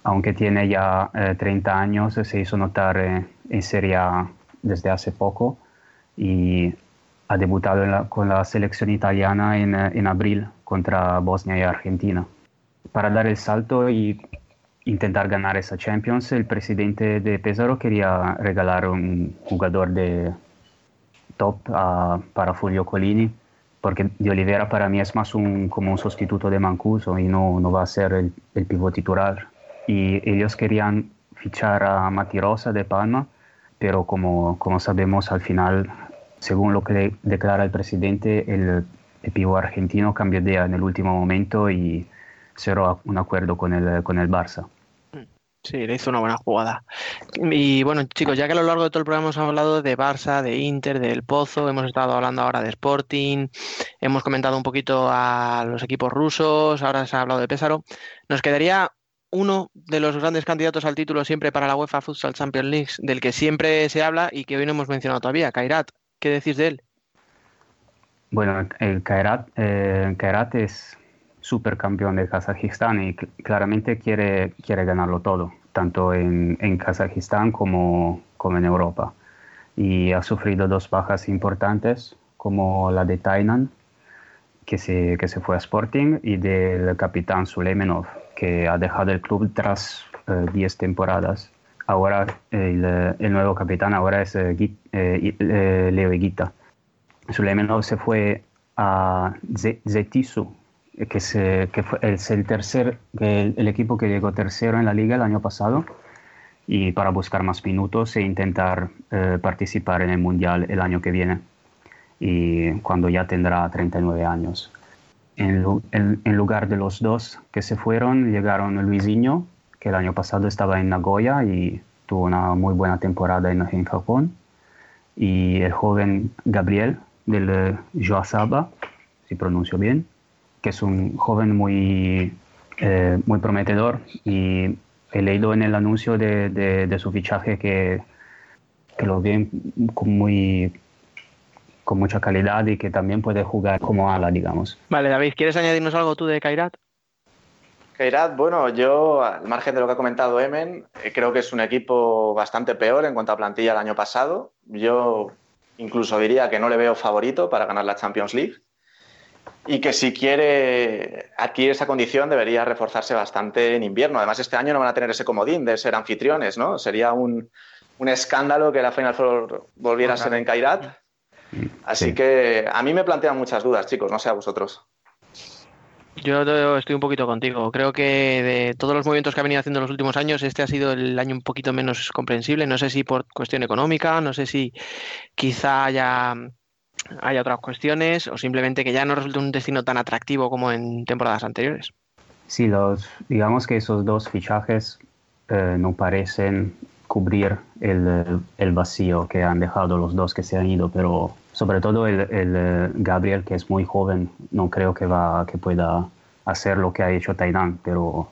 aunque tiene ya 30 eh, años, se hizo notar eh, en Serie A desde hace poco y ha debutado con la selección italiana en, eh, en, abril contra Bosnia y Argentina. Para dar el salto y intentar ganar esa Champions, el presidente de Pesaro quería regalar un jugador de top para Fulvio Colini porque de Oliveira para mí es más un, como un sustituto de Mancuso y no, no va a ser el, el pivot titular. Y ellos querían fichar a Matirosa de Palma, pero como, como sabemos al final, según lo que declara el presidente, el, el pivot argentino cambió de idea en el último momento y cerró un acuerdo con el, con el Barça. Sí, le hizo una buena jugada. Y bueno, chicos, ya que a lo largo de todo el programa hemos hablado de Barça, de Inter, del Pozo, hemos estado hablando ahora de Sporting, hemos comentado un poquito a los equipos rusos, ahora se ha hablado de Pésaro. Nos quedaría uno de los grandes candidatos al título siempre para la UEFA Futsal Champions League, del que siempre se habla y que hoy no hemos mencionado todavía, Kairat. ¿Qué decís de él? Bueno, el Kairat, eh, Kairat es supercampeón de Kazajistán y claramente quiere, quiere ganarlo todo, tanto en, en Kazajistán como, como, en Europa. Y ha sufrido dos bajas importantes, como la de Tainan, que se, que se fue a Sporting, y del capitán Suleimenov, que ha dejado el club tras 10 eh, temporadas. Ahora el, el, nuevo capitán ahora es eh, eh, Leo Guita. Suleimenov se fue a Zetisu, que, es, el, tercer, el, equipo que llegó tercero en la liga el año pasado y para buscar más minutos e intentar eh, participar en el Mundial el año que viene y cuando ya tendrá 39 años. En, en, lugar de los dos que se fueron, llegaron Luisinho, que el año pasado estaba en Nagoya y tuvo una muy buena temporada en, en Japón, y el joven Gabriel del eh, Joasaba, si pronuncio bien, que es un joven muy, eh, muy prometedor y he leído en el anuncio de, de, su fichaje que, que lo ven con muy, con mucha calidad y que también puede jugar como ala, digamos. Vale, David, ¿quieres añadirnos algo tú de Kairat? Kairat, bueno, yo, al margen de lo que ha comentado Emen, eh, creo que es un equipo bastante peor en cuanto a plantilla el año pasado. Yo incluso diría que no le veo favorito para ganar la Champions League y que si quiere adquirir esa condición debería reforzarse bastante en invierno. Además, este año no van a tener ese comodín de ser anfitriones, ¿no? Sería un, un escándalo que la Final Four volviera a ser en Kairat. Así que a mí me plantean muchas dudas, chicos, no sé a vosotros. Yo estoy un poquito contigo. Creo que de todos los movimientos que ha venido haciendo en los últimos años, este ha sido el año un poquito menos comprensible. No sé si por cuestión económica, no sé si quizá haya, haya otras cuestiones o simplemente que ya no resulta un destino tan atractivo como en temporadas anteriores. Sí, los, digamos que esos dos fichajes eh, no parecen cubrir el, el, vacío que han dejado los dos que se han ido, pero sobre todo el, el, eh, Gabriel, que es muy joven, no creo que, va, que pueda hacer lo que ha hecho Tainan, pero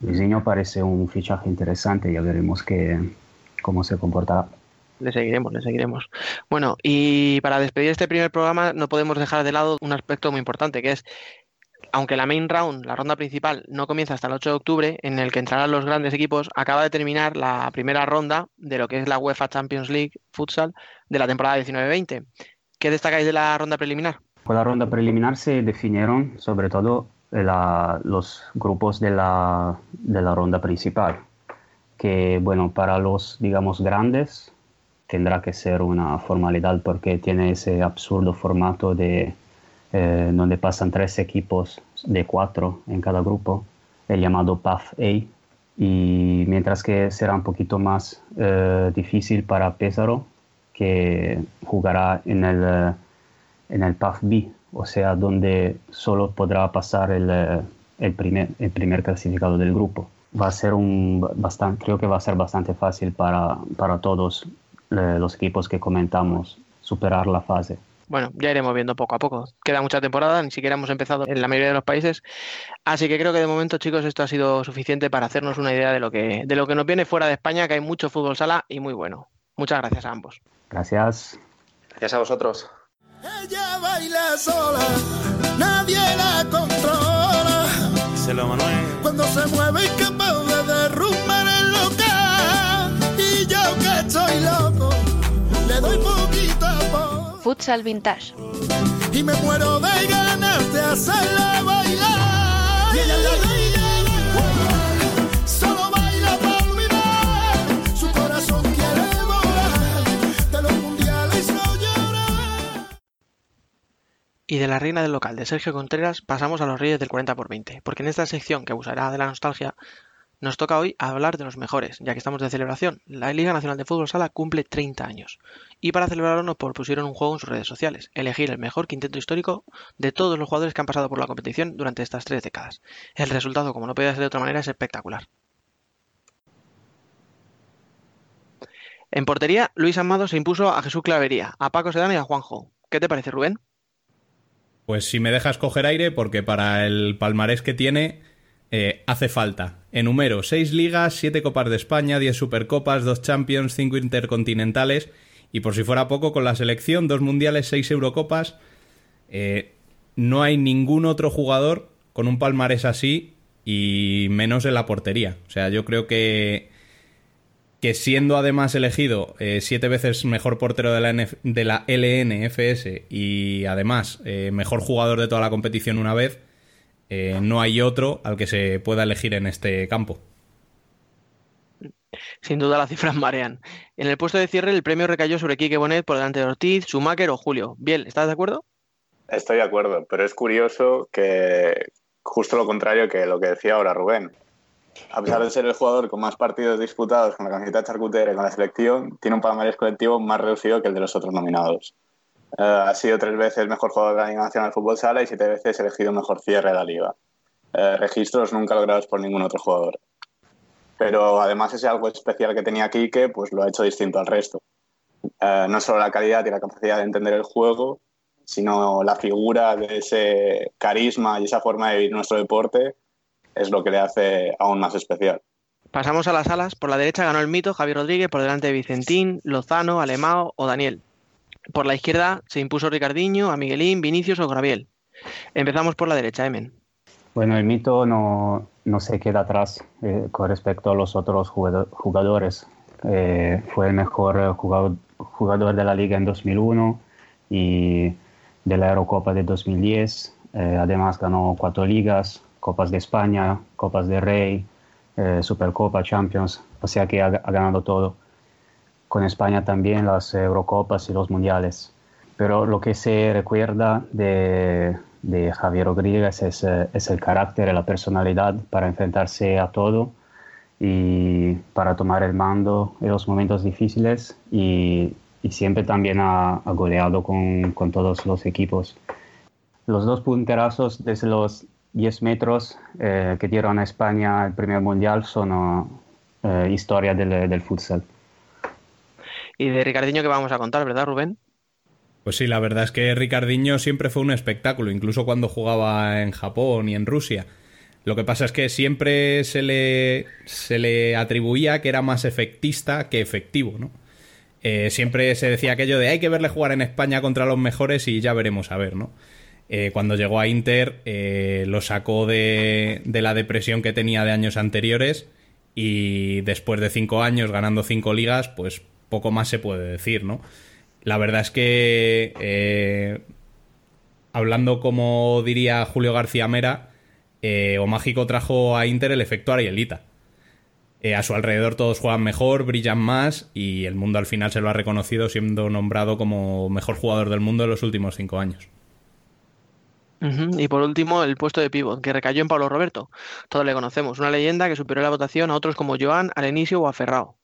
Luisinho parece un fichaje interesante, ya veremos que, cómo se comportará. Le seguiremos, le seguiremos. Bueno, y para despedir este primer programa no podemos dejar de lado un aspecto muy importante, que es aunque la main round, la ronda principal, no comienza hasta el 8 de octubre, en el que entrarán los grandes equipos, acaba de terminar la primera ronda de lo que es la UEFA Champions League Futsal de la temporada 19-20. ¿Qué destacáis de la ronda preliminar? Con la ronda preliminar se definieron sobre todo los grupos de la, de la ronda principal, que bueno, para los, digamos, grandes tendrá que ser una formalidad porque tiene ese absurdo formato de eh, donde pasan tres equipos de cuatro en cada grupo, el llamado PAF A. Y mientras que será un poquito más eh, difícil para Pesaro, que jugará en el, eh, en el PAF B, o sea, donde solo podrá pasar el, el, primer, el primer clasificado del grupo. Va a ser un bastante, creo que va a ser bastante fácil para, para todos los equipos que comentamos superar la fase. Bueno, ya iremos viendo poco a poco. Queda mucha temporada, ni siquiera hemos empezado en la mayoría de los países. Así que creo que de momento, chicos, esto ha sido suficiente para hacernos una idea de lo que, de lo que nos viene fuera de España, que hay mucho fútbol sala y muy bueno. Muchas gracias a ambos. Gracias. Gracias a vosotros. Ella baila sola, nadie la controla. Manuel. Cuando se mueve Futsal Vintage. Y me muero de ganas de hacerla bailar. Y ella la solo baila para olvidar. Su corazón quiere volar. De los mundiales no llora. Y de la reina del local de Sergio Contreras pasamos a los reyes del 40 por 20, porque en esta sección que abusará de la nostalgia nos toca hoy hablar de los mejores, ya que estamos de celebración. La Liga Nacional de Fútbol Sala cumple 30 años. Y para celebrarlo nos propusieron un juego en sus redes sociales, elegir el mejor quinteto histórico de todos los jugadores que han pasado por la competición durante estas tres décadas. El resultado, como no podía ser de otra manera, es espectacular. En portería, Luis Amado se impuso a Jesús Clavería, a Paco Sedán y a Juanjo. ¿Qué te parece, Rubén? Pues si me dejas coger aire, porque para el palmarés que tiene, eh, hace falta. Enumero 6 ligas, 7 Copas de España, 10 Supercopas, 2 Champions, 5 Intercontinentales y por si fuera poco con la selección, 2 Mundiales, 6 Eurocopas. Eh, no hay ningún otro jugador con un palmarés así y menos en la portería. O sea, yo creo que, que siendo además elegido eh, siete veces mejor portero de la, de la LNFS y además mejor jugador de toda la competición una vez, eh, no hay otro al que se pueda elegir en este campo. Sin duda las cifras marean. En el puesto de cierre el premio recayó sobre Quique Bonet por delante de Ortiz, Schumacher o Julio. Bien, ¿estás de acuerdo? Estoy de acuerdo, pero es curioso que justo lo contrario que lo que decía ahora Rubén. A pesar de ser el jugador con más partidos disputados con la camiseta charcutera y con la selección, tiene un palmarés colectivo más reducido que el de los otros nominados. Eh, ha sido tres veces mejor jugador de la Liga Nacional de Fútbol Sala y siete veces elegido mejor cierre de la liga. Eh, registros nunca logrados por ningún otro jugador. Pero además ese algo especial que tenía Quique, pues lo ha hecho distinto al resto. Eh, no solo la calidad y la capacidad de entender el juego, sino la figura de ese carisma y esa forma de vivir nuestro deporte es lo que le hace aún más especial. Pasamos a las alas. Por la derecha ganó el mito Javier Rodríguez, por delante de Vicentín, Lozano, Alemao o Daniel. Por la izquierda se impuso Ricardiño, a Miguelín, Vinicius o Gabriel. Empezamos por la derecha, Emen. Bueno, el mito no, no se queda atrás eh, con respecto a los otros jugado- jugadores. Eh, fue el mejor eh, jugador, de la liga en 2001 y de la Eurocopa de 2010. Eh, además ganó cuatro ligas, Copas de España, Copas de Rey, Supercopa, Champions. O sea que ha ganado todo. Con España también las Eurocopas y los Mundiales. Pero lo que se recuerda de, de Javier Rodríguez es, eh, es el carácter la personalidad para enfrentarse a todo y para tomar el mando en los momentos difíciles y, y siempre también ha, ha goleado con, con todos los equipos. Los dos punterazos desde los 10 metros eh, que dieron a España el primer mundial son eh, historia del, del futsal. Y de Ricardiño que vamos a contar, ¿verdad, Rubén? Pues sí, la verdad es que Ricardiño siempre fue un espectáculo, incluso cuando jugaba en Japón y en Rusia. Lo que pasa es que siempre se le, se le atribuía que era más efectista que efectivo, ¿no? Eh, siempre se decía aquello de hay que verle jugar en España contra los mejores y ya veremos a ver, ¿no? Eh, cuando llegó a Inter eh, lo sacó de, de la depresión que tenía de años anteriores y después de cinco años ganando cinco ligas, pues poco más se puede decir, ¿no? La verdad es que, eh, hablando como diría Julio García Mera, eh, Omágico trajo a Inter el efecto Arielita. Eh, a su alrededor todos juegan mejor, brillan más y el mundo al final se lo ha reconocido siendo nombrado como mejor jugador del mundo en los últimos cinco años. Y por último, el puesto de pívot, que recayó en Pablo Roberto. Todos le conocemos, una leyenda que superó la votación a otros como Joan, Arenisio o a Ferrao.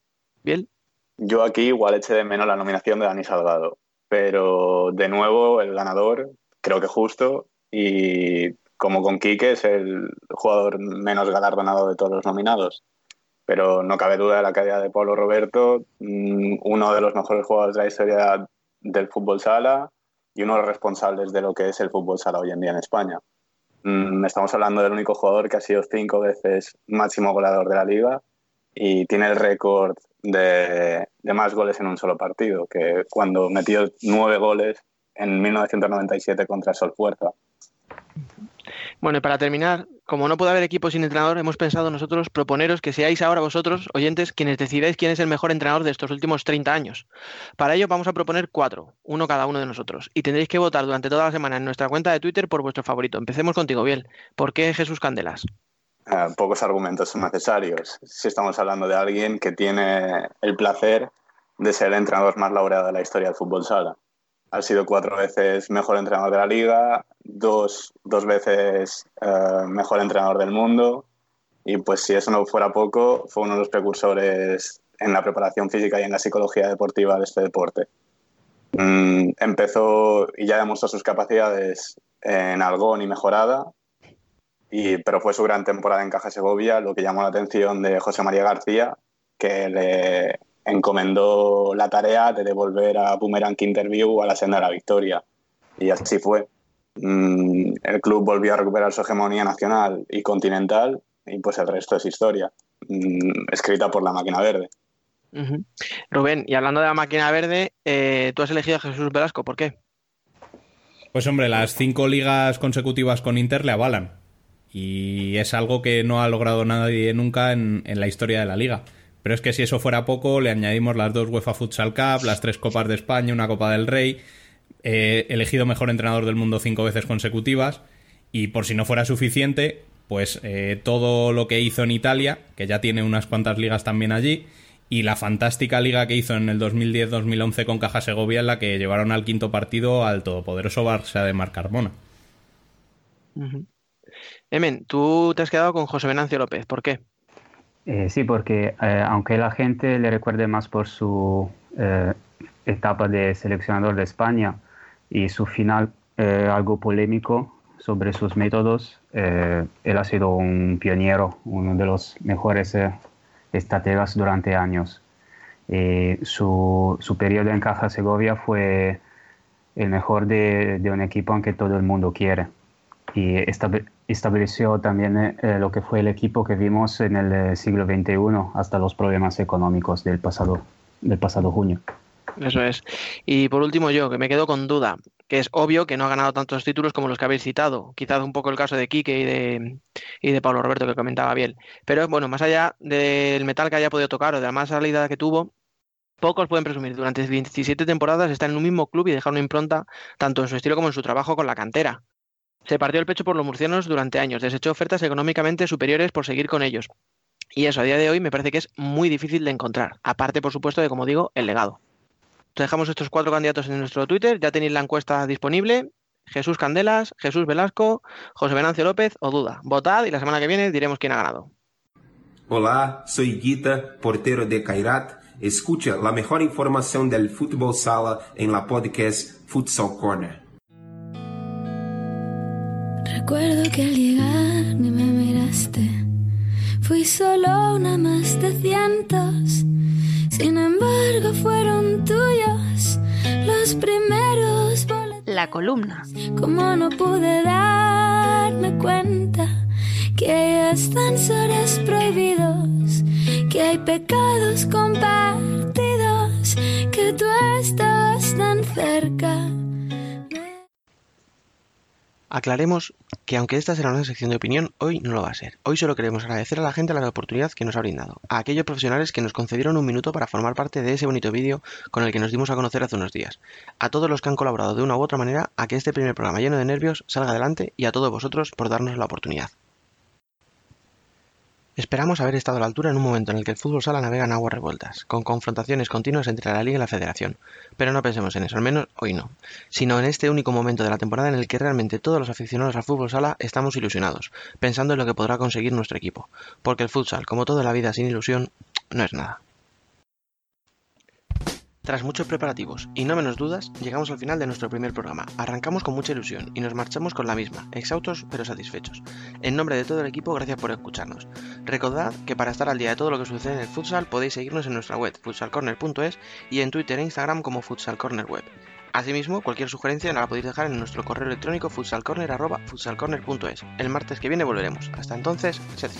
¿Bien? Yo aquí igual eché de menos la nominación de Dani Salgado, pero de nuevo el ganador, creo que justo, y como con Quique es el jugador menos galardonado de todos los nominados. Pero no cabe duda de la calidad de Pablo Roberto, mm, uno de los mejores jugadores de la historia del fútbol sala y uno de los responsables de lo que es el fútbol sala hoy en día en España. Mm, Estamos hablando del único jugador que ha sido cinco veces máximo goleador de la liga y tiene el récord de, más goles en un solo partido, que cuando metió nueve goles en 1997 contra Sol Fuerza. Bueno, y para terminar, como no puede haber equipo sin entrenador, hemos pensado nosotros proponeros que seáis ahora vosotros, oyentes, quienes decidáis quién es el mejor entrenador de estos últimos 30 años. Para ello vamos a proponer cuatro, uno cada uno de nosotros, y tendréis que votar durante toda la semana en nuestra cuenta de Twitter por vuestro favorito. Empecemos contigo, Biel. ¿Por qué Jesús Candelas? Eh, pocos argumentos son necesarios. Si estamos hablando de alguien que tiene el placer de ser el entrenador más laureado de la historia del fútbol sala. Ha sido cuatro veces mejor entrenador de la liga, dos, dos veces eh, mejor entrenador del mundo y pues si eso no fuera poco, fue uno de los precursores en la preparación física y en la psicología deportiva de este deporte. Mm, empezó y ya demostró sus capacidades en Algón y Mejorada, y, pero fue su gran temporada en Caja Segovia lo que llamó la atención de José María García, que le encomendó la tarea de devolver a Boomerang Interview a la senda de la victoria. Y así fue. Mm, el club volvió a recuperar su hegemonía nacional y continental y pues el resto es historia, mm, escrita por la máquina verde. Rubén, y hablando de la máquina verde, eh, tú has elegido a Jesús Velasco, ¿por qué? Pues hombre, las cinco ligas consecutivas con Inter le avalan. Y es algo que no ha logrado nadie nunca en, la historia de la liga. Pero es que si eso fuera poco, le añadimos las dos UEFA Futsal Cup, las tres Copas de España, una Copa del Rey, elegido mejor entrenador del mundo cinco veces consecutivas. Y por si no fuera suficiente, pues eh, todo lo que hizo en Italia, que ya tiene unas cuantas ligas también allí, y la fantástica liga que hizo en el 2010-2011 con Caja Segovia, en la que llevaron al quinto partido al todopoderoso Barça de Marc Carmona. Emen, tú te has quedado con José Venancio López, ¿por qué? Eh, sí, porque eh, aunque la gente le recuerde más por su eh, etapa de seleccionador de España y su final algo polémico sobre sus métodos, él ha sido un pionero, uno de los mejores estrategas durante años. Su, su periodo en Caja Segovia fue el mejor de, un equipo que todo el mundo quiere y estab- estableció también eh, lo que fue el equipo que vimos en el eh, siglo XXI hasta los problemas económicos del pasado, del pasado junio. Eso es. Y por último yo, que me quedo con duda, que es obvio que no ha ganado tantos títulos como los que habéis citado. Quizás un poco el caso de Quique y de, y de Pablo Roberto que comentaba bien. Pero bueno, más allá del metal que haya podido tocar o de la más salida que tuvo, pocos pueden presumir. Durante 27 temporadas está en un mismo club y dejar una impronta tanto en su estilo como en su trabajo con la cantera. Se partió el pecho por los murcianos durante años, desechó ofertas económicamente superiores por seguir con ellos. Y eso a día de hoy me parece que es muy difícil de encontrar, aparte por supuesto de, como digo, el legado. Te dejamos estos cuatro candidatos en nuestro Twitter, ya tenéis la encuesta disponible. Jesús Candelas, Jesús Velasco, José Venancio López o Duda. Votad y la semana que viene diremos quién ha ganado. Hola, soy Guita, portero de Kairat. Escucha la mejor información del fútbol sala en la podcast Futsal Corner. Recuerdo que al llegar ni me miraste. Fui solo una más de cientos. Sin embargo, fueron tuyos los primeros La columna. Como no pude darme cuenta que hay ascensores prohibidos, que hay pecados compartidos, que tú estabas tan cerca. Aclaremos que aunque esta será una sección de opinión, hoy no lo va a ser. Hoy solo queremos agradecer a la gente la oportunidad que nos ha brindado, a aquellos profesionales que nos concedieron un minuto para formar parte de ese bonito vídeo con el que nos dimos a conocer hace unos días, a todos los que han colaborado de una u otra manera a que este primer programa lleno de nervios salga adelante y a todos vosotros por darnos la oportunidad. Esperamos haber estado a la altura en un momento en el que el fútbol sala navega en aguas revueltas, con confrontaciones continuas entre la liga y la federación. Pero no pensemos en eso, al menos hoy no, sino en este único momento de la temporada en el que realmente todos los aficionados al fútbol sala estamos ilusionados, pensando en lo que podrá conseguir nuestro equipo, porque el futsal, como toda la vida sin ilusión, no es nada. Tras muchos preparativos y no menos dudas, llegamos al final de nuestro primer programa. Arrancamos con mucha ilusión y nos marchamos con la misma, exhaustos pero satisfechos. En nombre de todo el equipo, gracias por escucharnos. Recordad que para estar al día de todo lo que sucede en el futsal podéis seguirnos en nuestra web futsalcorner.es y en Twitter e Instagram como futsalcornerweb. Asimismo, cualquier sugerencia la podéis dejar en nuestro correo electrónico futsalcorner.futsalcorner.es. El martes que viene volveremos. Hasta entonces, sed.